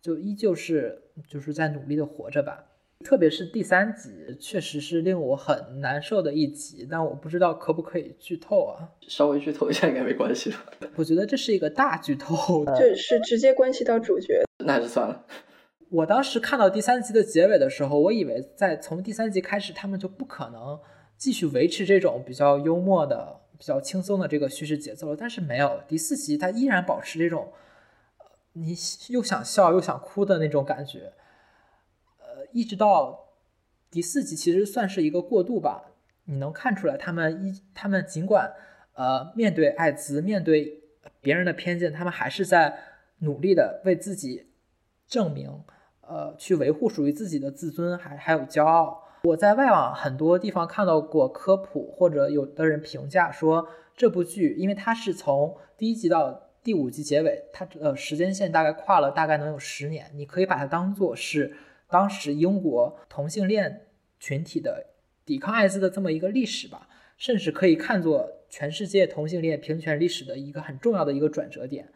C: 就依旧是就是在努力的活着吧。特别是第三集，确实是令我很难受的一集，但我不知道可不可以剧透啊？
A: 稍微剧透一下应该没关系吧？
C: 我觉得这是一个大剧透，
B: 就是直接关系到主角，
A: 那还是算了。
C: 我当时看到第三集的结尾的时候，我以为在从第三集开始，他们就不可能继续维持这种比较幽默的、比较轻松的这个叙事节奏了。但是没有，第四集它依然保持这种，你又想笑又想哭的那种感觉。呃，一直到第四集，其实算是一个过渡吧。你能看出来，他们一他们尽管呃面对艾滋、面对别人的偏见，他们还是在努力的为自己证明。呃，去维护属于自己的自尊，还还有骄傲。我在外网很多地方看到过科普，或者有的人评价说，这部剧因为它是从第一集到第五集结尾，它呃时间线大概跨了大概能有十年，你可以把它当做是当时英国同性恋群体的抵抗艾滋的这么一个历史吧，甚至可以看作全世界同性恋平权历史的一个很重要的一个转折点。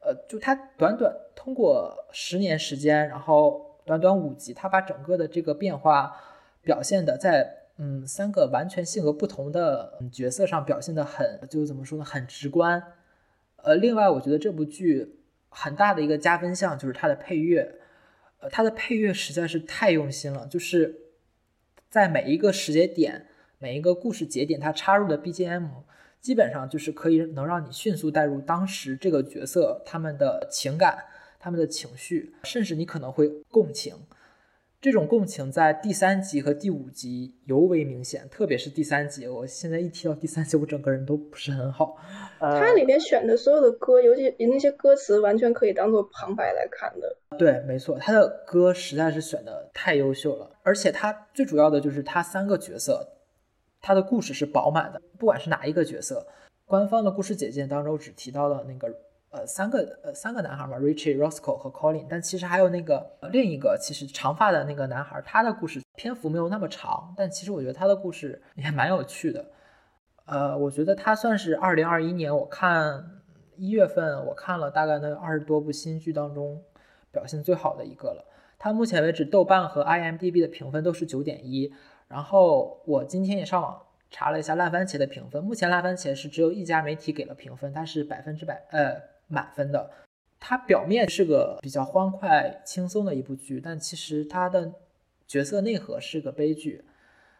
C: 呃，就他短短通过十年时间，然后短短五集，他把整个的这个变化表现的在嗯三个完全性格不同的角色上表现的很，就怎么说呢，很直观。呃，另外我觉得这部剧很大的一个加分项就是它的配乐，呃，它的配乐实在是太用心了，就是在每一个时间点、每一个故事节点，它插入的 BGM 基本上就是可以能让你迅速带入当时这个角色他们的情感、他们的情绪，甚至你可能会共情。这种共情在第三集和第五集尤为明显，特别是第三集。我现在一提到第三集，我整个人都不是很好。
B: 它里面选的所有的歌，尤其那些歌词，完全可以当做旁白来看的。
C: 对，没错，他的歌实在是选的太优秀了，而且他最主要的就是他三个角色，他的故事是饱满的，不管是哪一个角色，官方的故事简介当中只提到了那个。呃，三个呃，三个男孩嘛，Richie、Roscoe 和 Colin，但其实还有那个另一个，其实长发的那个男孩，他的故事篇幅没有那么长，但其实我觉得他的故事也蛮有趣的。呃，我觉得他算是二零二一年我看一月份我看了大概那二十多部新剧当中表现最好的一个了。他目前为止豆瓣和 IMDB 的评分都是九点一，然后我今天也上网查了一下烂番茄的评分，目前烂番茄是只有一家媒体给了评分，它是百分之百呃。满分的，它表面是个比较欢快轻松的一部剧，但其实它的角色内核是个悲剧。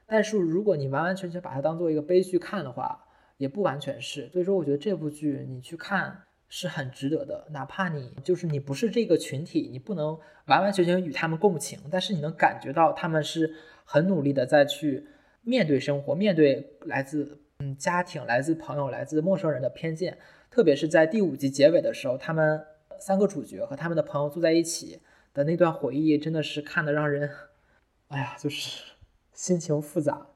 C: 但是如果你完完全全把它当做一个悲剧看的话，也不完全是。所以说，我觉得这部剧你去看是很值得的，哪怕你就是你不是这个群体，你不能完完全全与他们共情，但是你能感觉到他们是很努力的在去面对生活，面对来自嗯家庭、来自朋友、来自陌生人的偏见。特别是在第五集结尾的时候，他们三个主角和他们的朋友坐在一起的那段回忆，真的是看得让人，哎呀，就是心情复杂。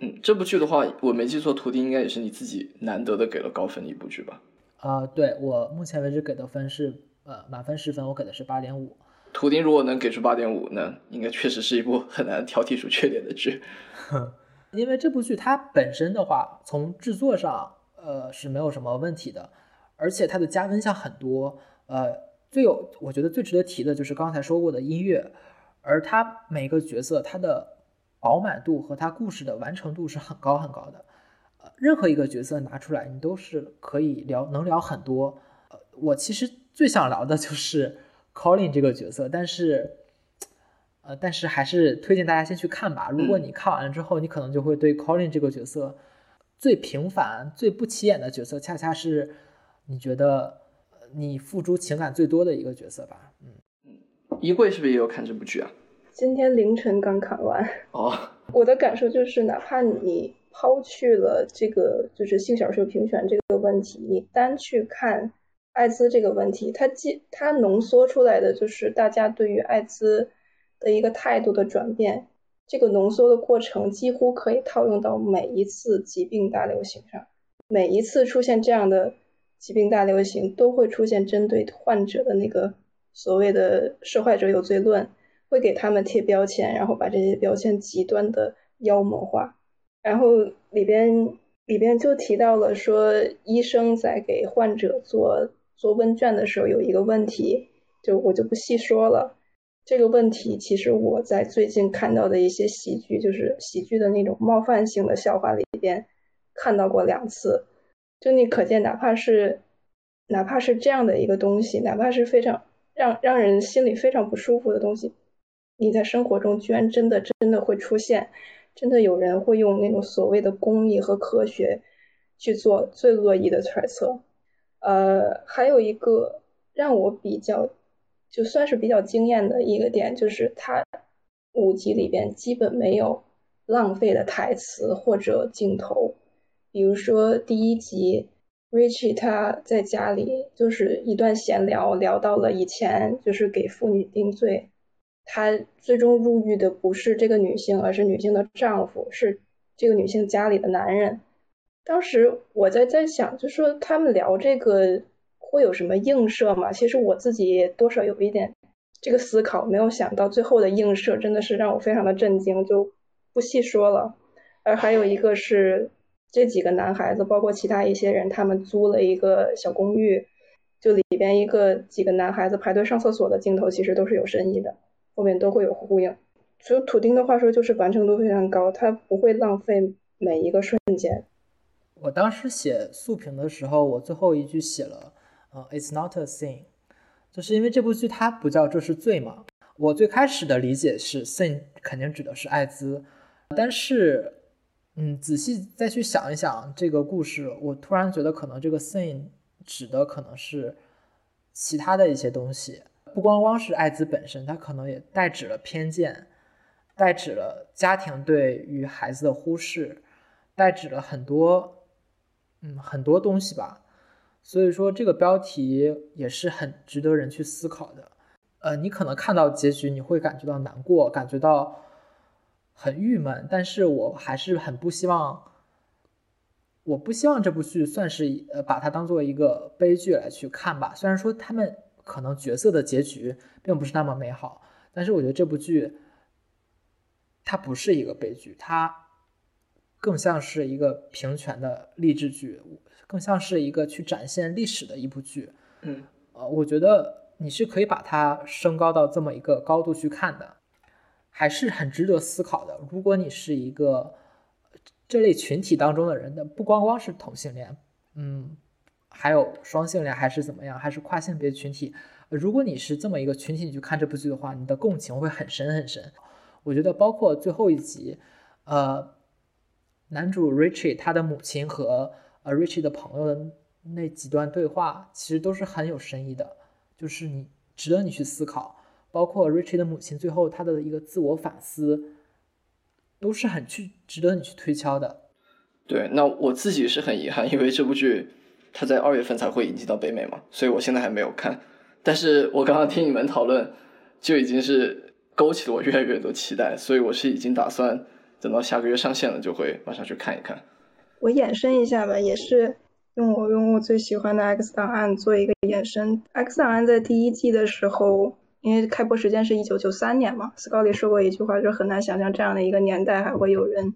A: 嗯，这部剧的话，我没记错，图钉应该也是你自己难得的给了高分的一部剧吧？
C: 啊，对我目前为止给的分是，呃，满分十分，我给的是八点五。
A: 图钉如果能给出八点五，那应该确实是一部很难挑剔出缺点的剧。
C: 因为这部剧它本身的话，从制作上。呃，是没有什么问题的，而且它的加分项很多。呃，最有我觉得最值得提的就是刚才说过的音乐，而它每个角色它的饱满度和它故事的完成度是很高很高的。呃，任何一个角色拿出来，你都是可以聊，能聊很多。呃，我其实最想聊的就是 Colin 这个角色，但是，呃，但是还是推荐大家先去看吧。如果你看完了之后，你可能就会对 Colin 这个角色。最平凡、最不起眼的角色，恰恰是你觉得你付出情感最多的一个角色吧？嗯
A: 嗯，衣柜是不是也有看这部剧啊？
B: 今天凌晨刚看完。
A: 哦，
B: 我的感受就是，哪怕你抛去了这个就是性少数评选这个问题，你单去看艾滋这个问题，它既它浓缩出来的就是大家对于艾滋的一个态度的转变。这个浓缩的过程几乎可以套用到每一次疾病大流行上，每一次出现这样的疾病大流行，都会出现针对患者的那个所谓的受害者有罪论，会给他们贴标签，然后把这些标签极端的妖魔化。然后里边里边就提到了说，医生在给患者做做问卷的时候有一个问题，就我就不细说了。这个问题其实我在最近看到的一些喜剧，就是喜剧的那种冒犯性的笑话里边看到过两次。就你可见，哪怕是哪怕是这样的一个东西，哪怕是非常让让人心里非常不舒服的东西，你在生活中居然真的真的会出现，真的有人会用那种所谓的公益和科学去做最恶意的揣测。呃，还有一个让我比较。就算是比较惊艳的一个点，就是他五集里边基本没有浪费的台词或者镜头。比如说第一集，Richie 他在家里就是一段闲聊，聊到了以前就是给妇女定罪，他最终入狱的不是这个女性，而是女性的丈夫，是这个女性家里的男人。当时我在在想，就说他们聊这个。会有什么映射吗？其实我自己多少有一点这个思考，没有想到最后的映射真的是让我非常的震惊，就不细说了。而还有一个是这几个男孩子，包括其他一些人，他们租了一个小公寓，就里边一个几个男孩子排队上厕所的镜头，其实都是有深意的，后面都会有呼应。所以土丁的话说就是完成度非常高，他不会浪费每一个瞬间。
C: 我当时写速评的时候，我最后一句写了。呃，It's not a sin，就是因为这部剧它不叫这是罪嘛。我最开始的理解是 sin 肯定指的是艾滋，但是，嗯，仔细再去想一想这个故事，我突然觉得可能这个 sin 指的可能是其他的一些东西，不光光是艾滋本身，它可能也代指了偏见，代指了家庭对于孩子的忽视，代指了很多，嗯，很多东西吧。所以说这个标题也是很值得人去思考的。呃，你可能看到结局，你会感觉到难过，感觉到很郁闷，但是我还是很不希望，我不希望这部剧算是呃把它当做一个悲剧来去看吧。虽然说他们可能角色的结局并不是那么美好，但是我觉得这部剧它不是一个悲剧，它更像是一个平权的励志剧。更像是一个去展现历史的一部剧，
A: 嗯，
C: 呃，我觉得你是可以把它升高到这么一个高度去看的，还是很值得思考的。如果你是一个这类群体当中的人的，不光光是同性恋，嗯，还有双性恋，还是怎么样，还是跨性别群体，如果你是这么一个群体，你去看这部剧的话，你的共情会很深很深。我觉得包括最后一集，呃，男主 Richie 他的母亲和。呃，Richie 的朋友的那几段对话其实都是很有深意的，就是你值得你去思考，包括 Richie 的母亲最后他的一个自我反思，都是很去值得你去推敲的。
A: 对，那我自己是很遗憾，因为这部剧它在二月份才会引进到北美嘛，所以我现在还没有看。但是我刚刚听你们讨论，就已经是勾起了我越来越多期待，所以我是已经打算等到下个月上线了就会马上去看一看。
B: 我延伸一下吧，也是用我用我最喜欢的《X 档案》做一个延伸。《X 档案》在第一季的时候，因为开播时间是一九九三年嘛，Scotty 说过一句话，就很难想象这样的一个年代还会有人，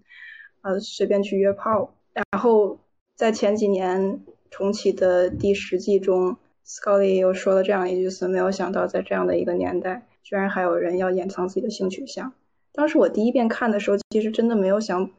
B: 呃，随便去约炮。然后在前几年重启的第十季中，Scotty 又说了这样一句词：没有想到在这样的一个年代，居然还有人要掩藏自己的性取向。当时我第一遍看的时候，其实真的没有想。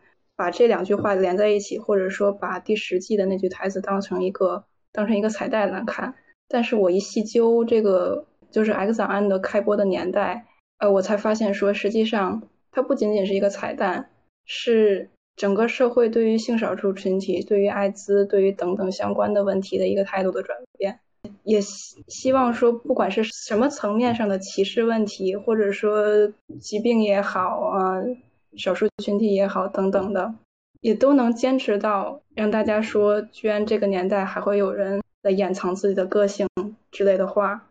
B: 把这两句话连在一起，或者说把第十季的那句台词当成一个当成一个彩蛋来看。但是我一细究这个就是 X 档案的开播的年代，呃，我才发现说，实际上它不仅仅是一个彩蛋，是整个社会对于性少数群体、对于艾滋、对于等等相关的问题的一个态度的转变。也希希望说，不管是什么层面上的歧视问题，或者说疾病也好啊。少数群体也好，等等的，也都能坚持到让大家说，居然这个年代还会有人在掩藏自己的个性之类的话，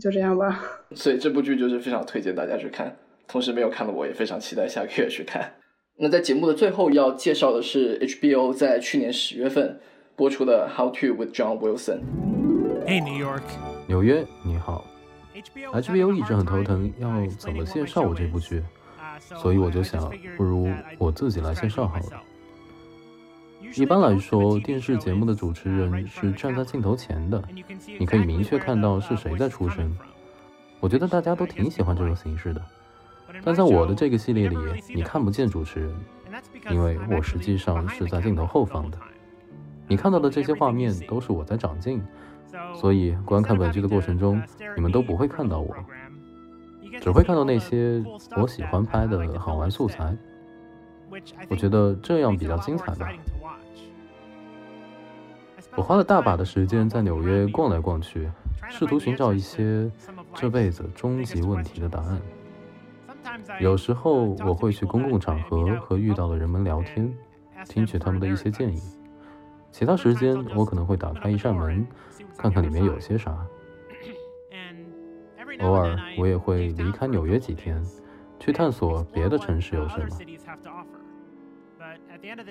B: 就这样吧。
A: 所以这部剧就是非常推荐大家去看，同时没有看的我也非常期待下个月去看。那在节目的最后要介绍的是 HBO 在去年十月份播出的《How to with John Wilson》。
E: Hey New York，
G: 纽约，你好。HBO 一直很头疼，要怎么介绍我这部剧。所以我就想，不如我自己来介绍好了。一般来说，电视节目的主持人是站在镜头前的，你可以明确看到是谁在出声。我觉得大家都挺喜欢这种形式的。但在我的这个系列里，你看不见主持人，因为我实际上是在镜头后方的。你看到的这些画面都是我在长镜，所以观看本剧的过程中，你们都不会看到我。只会看到那些我喜欢拍的好玩素材，我觉得这样比较精彩吧。我花了大把的时间在纽约逛来逛去，试图寻找一些这辈子终极问题的答案。有时候我会去公共场合和遇到的人们聊天，听取他们的一些建议；其他时间我可能会打开一扇门，看看里面有些啥。偶尔，我也会离开纽约几天，去探索别的城市有什么。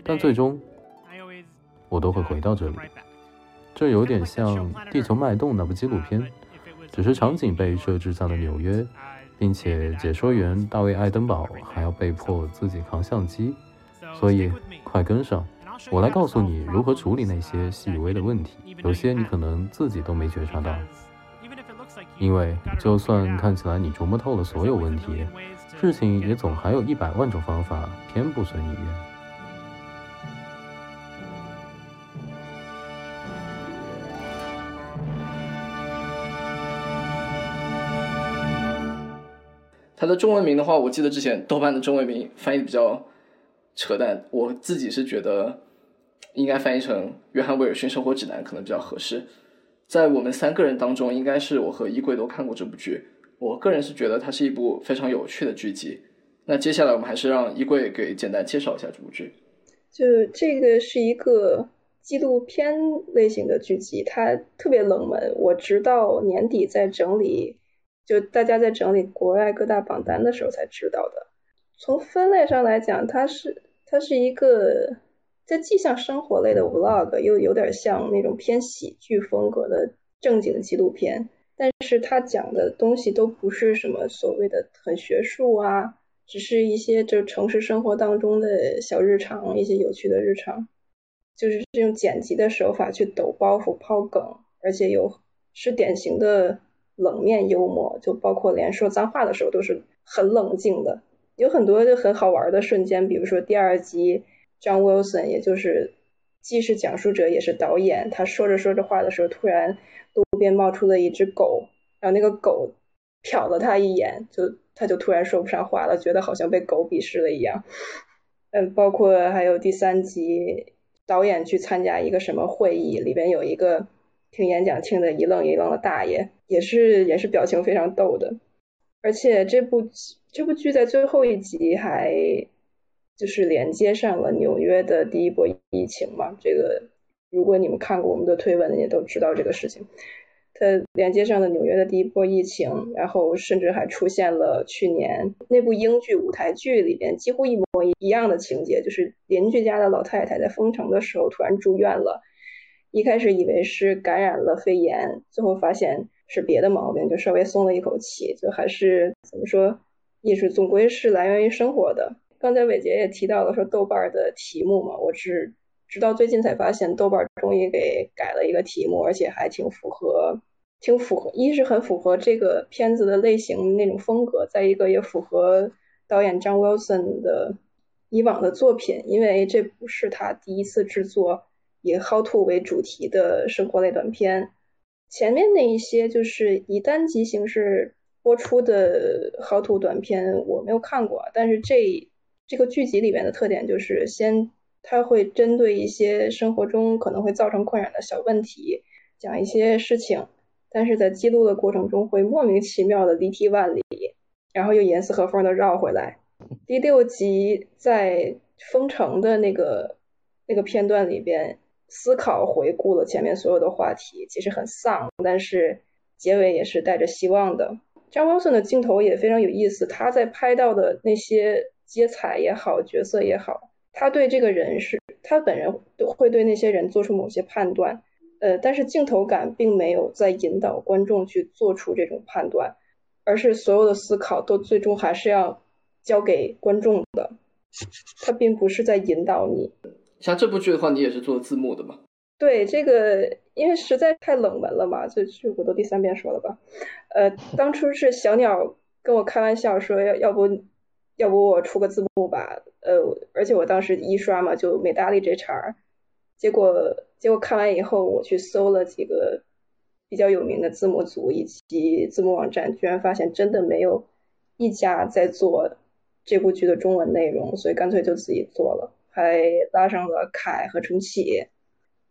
G: 但最终，我都会回到这里。这有点像《地球脉动》那部纪录片，只是场景被设置在了纽约，并且解说员大卫·爱登堡还要被迫自己扛相机。所以，快跟上，我来告诉你如何处理那些细微的问题，有些你可能自己都没觉察到。因为，就算看起来你琢磨透了所有问题，事情也总还有一百万种方法，偏不随你愿。
A: 它的中文名的话，我记得之前豆瓣的中文名翻译比较扯淡，我自己是觉得应该翻译成《约翰威尔逊生活指南》可能比较合适。在我们三个人当中，应该是我和衣柜都看过这部剧。我个人是觉得它是一部非常有趣的剧集。那接下来我们还是让衣柜给简单介绍一下这部剧。
B: 就这个是一个纪录片类型的剧集，它特别冷门。我直到年底在整理，就大家在整理国外各大榜单的时候才知道的。从分类上来讲，它是它是一个。这既像生活类的 vlog，又有点像那种偏喜剧风格的正经纪录片，但是它讲的东西都不是什么所谓的很学术啊，只是一些就城市生活当中的小日常，一些有趣的日常，就是这种剪辑的手法去抖包袱、抛梗，而且有是典型的冷面幽默，就包括连说脏话的时候都是很冷静的，有很多就很好玩的瞬间，比如说第二集。John Wilson，也就是既是讲述者也是导演。他说着说着话的时候，突然路边冒出了一只狗，然后那个狗瞟了他一眼，就他就突然说不上话了，觉得好像被狗鄙视了一样。嗯，包括还有第三集，导演去参加一个什么会议，里边有一个听演讲听得一愣一愣的大爷，也是也是表情非常逗的。而且这部这部剧在最后一集还。就是连接上了纽约的第一波疫情嘛，这个如果你们看过我们的推文，也都知道这个事情。它连接上了纽约的第一波疫情，然后甚至还出现了去年那部英剧舞台剧里边几乎一模一样的情节，就是邻居家的老太太在封城的时候突然住院了，一开始以为是感染了肺炎，最后发现是别的毛病，就稍微松了一口气，就还是怎么说，艺术总归是来源于生活的。刚才伟杰也提到了说豆瓣的题目嘛，我是直到最近才发现豆瓣终于给改了一个题目，而且还挺符合，挺符合，一是很符合这个片子的类型那种风格，再一个也符合导演张 Wilson 的以往的作品，因为这不是他第一次制作以 How to 为主题的生活类短片，前面那一些就是以单集形式播出的 How to 短片我没有看过，但是这。这个剧集里面的特点就是，先他会针对一些生活中可能会造成困扰的小问题，讲一些事情，但是在记录的过程中会莫名其妙的离题万里，然后又严丝合缝的绕回来。第六集在封城的那个那个片段里边，思考回顾了前面所有的话题，其实很丧，但是结尾也是带着希望的。张光顺的镜头也非常有意思，他在拍到的那些。接彩也好，角色也好，他对这个人是，他本人都会对那些人做出某些判断，呃，但是镜头感并没有在引导观众去做出这种判断，而是所有的思考都最终还是要交给观众的，他并不是在引导你。
A: 像这部剧的话，你也是做字幕的吗？
B: 对，这个因为实在太冷门了嘛，这这我都第三遍说了吧，呃，当初是小鸟跟我开玩笑说要要不。要不我出个字幕吧，呃，而且我当时一刷嘛就没搭理这茬儿，结果结果看完以后，我去搜了几个比较有名的字幕组以及字幕网站，居然发现真的没有一家在做这部剧的中文内容，所以干脆就自己做了，还拉上了凯和重启。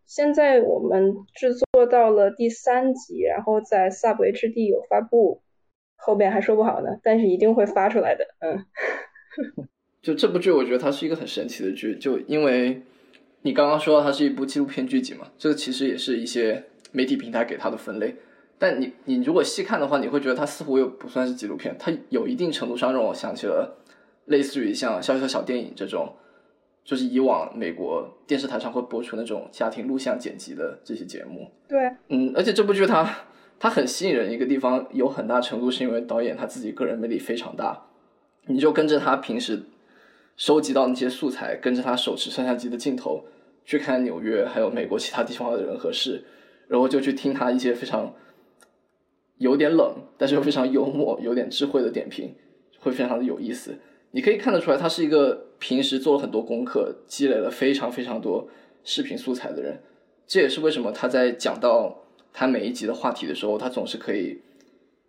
B: 现在我们制作到了第三集，然后在 Sub HD 有发布。后边还说不好呢，但是一定会发出来的。嗯，
A: 就这部剧，我觉得它是一个很神奇的剧，就因为你刚刚说它是一部纪录片剧集嘛，这个其实也是一些媒体平台给它的分类。但你你如果细看的话，你会觉得它似乎又不算是纪录片，它有一定程度上让我想起了类似于像《小小小电影》这种，就是以往美国电视台上会播出那种家庭录像剪辑的这些节目。
B: 对，
A: 嗯，而且这部剧它。它很吸引人一个地方，有很大程度是因为导演他自己个人魅力非常大。你就跟着他平时收集到那些素材，跟着他手持摄像机的镜头去看纽约还有美国其他地方的人和事，然后就去听他一些非常有点冷，但是又非常幽默、有点智慧的点评，会非常的有意思。你可以看得出来，他是一个平时做了很多功课、积累了非常非常多视频素材的人。这也是为什么他在讲到。他每一集的话题的时候，他总是可以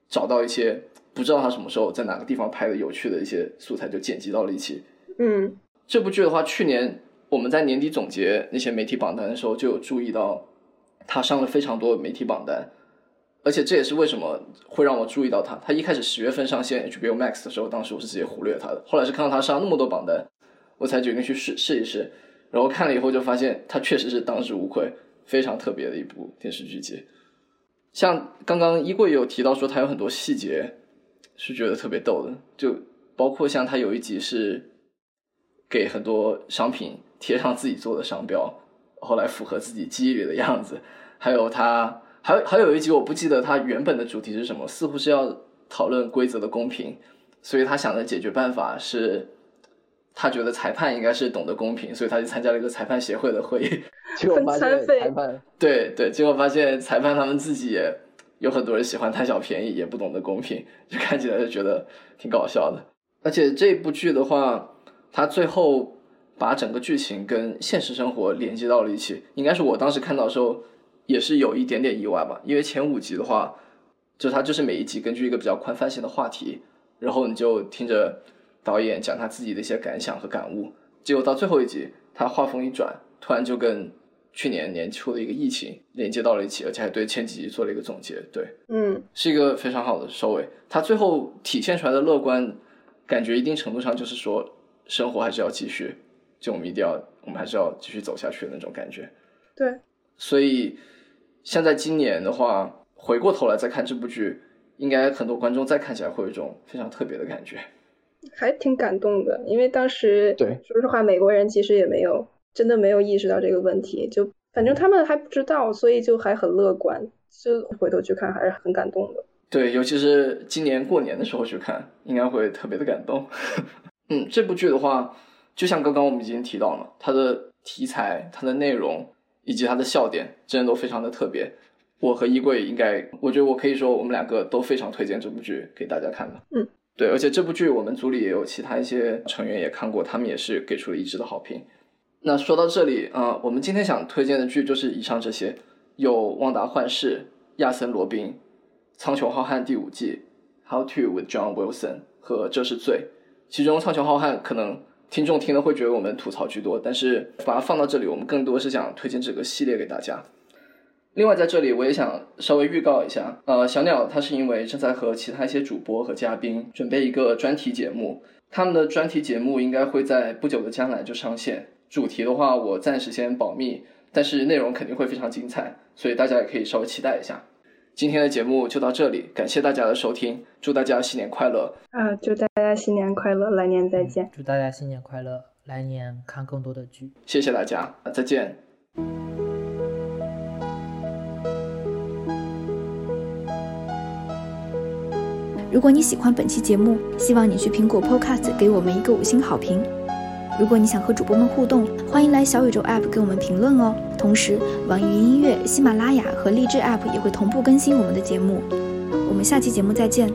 A: 找到一些不知道他什么时候在哪个地方拍的有趣的一些素材，就剪辑到了一起。
B: 嗯，
A: 这部剧的话，去年我们在年底总结那些媒体榜单的时候，就有注意到他上了非常多媒体榜单，而且这也是为什么会让我注意到他。他一开始十月份上线 HBO Max 的时候，当时我是直接忽略他的，后来是看到他上那么多榜单，我才决定去试试一试。然后看了以后就发现，他确实是当之无愧，非常特别的一部电视剧集。像刚刚衣柜也有提到说，他有很多细节是觉得特别逗的，就包括像他有一集是给很多商品贴上自己做的商标，后来符合自己记忆里的样子。还有他，还还有一集我不记得他原本的主题是什么，似乎是要讨论规则的公平，所以他想的解决办法是。他觉得裁判应该是懂得公平，所以他就参加了一个裁判协会的会议。结果发现裁判对对，结果发现裁判他们自己也有很多人喜欢贪小便宜，也不懂得公平，就看起来就觉得挺搞笑的。而且这部剧的话，它最后把整个剧情跟现实生活连接到了一起，应该是我当时看到的时候也是有一点点意外吧。因为前五集的话，就它就是每一集根据一个比较宽泛性的话题，然后你就听着。导演讲他自己的一些感想和感悟，结果到最后一集，他话锋一转，突然就跟去年年初的一个疫情连接到了一起，而且还对前几集做了一个总结。对，
B: 嗯，
A: 是一个非常好的收尾。他最后体现出来的乐观，感觉一定程度上就是说，生活还是要继续，就我们一定要，我们还是要继续走下去的那种感觉。
B: 对，
A: 所以像在今年的话，回过头来再看这部剧，应该很多观众再看起来会有一种非常特别的感觉。
B: 还挺感动的，因为当时
A: 对，
B: 说实话，美国人其实也没有真的没有意识到这个问题，就反正他们还不知道，所以就还很乐观，就回头去看还是很感动的。
A: 对，尤其是今年过年的时候去看，应该会特别的感动。嗯，这部剧的话，就像刚刚我们已经提到了，它的题材、它的内容以及它的笑点，真的都非常的特别。我和衣柜应该，我觉得我可以说，我们两个都非常推荐这部剧给大家看的。
B: 嗯。
A: 对，而且这部剧我们组里也有其他一些成员也看过，他们也是给出了一致的好评。那说到这里啊，我们今天想推荐的剧就是以上这些，有《旺达幻视》、《亚森罗宾》、《苍穹浩瀚》第五季、《How to with John Wilson》和《这是罪》。其中《苍穹浩瀚》可能听众听了会觉得我们吐槽居多，但是把它放到这里，我们更多是想推荐这个系列给大家。另外，在这里我也想稍微预告一下，呃，小鸟它是因为正在和其他一些主播和嘉宾准备一个专题节目，他们的专题节目应该会在不久的将来就上线。主题的话，我暂时先保密，但是内容肯定会非常精彩，所以大家也可以稍微期待一下。今天的节目就到这里，感谢大家的收听，祝大家新年快乐！
B: 啊，祝大家新年快乐，来年再见！
C: 祝大家新年快乐，来年看更多的剧。
A: 谢谢大家，再见。
D: 如果你喜欢本期节目，希望你去苹果 Podcast 给我们一个五星好评。如果你想和主播们互动，欢迎来小宇宙 App 给我们评论哦。同时，网易云音乐、喜马拉雅和荔枝 App 也会同步更新我们的节目。我们下期节目再见。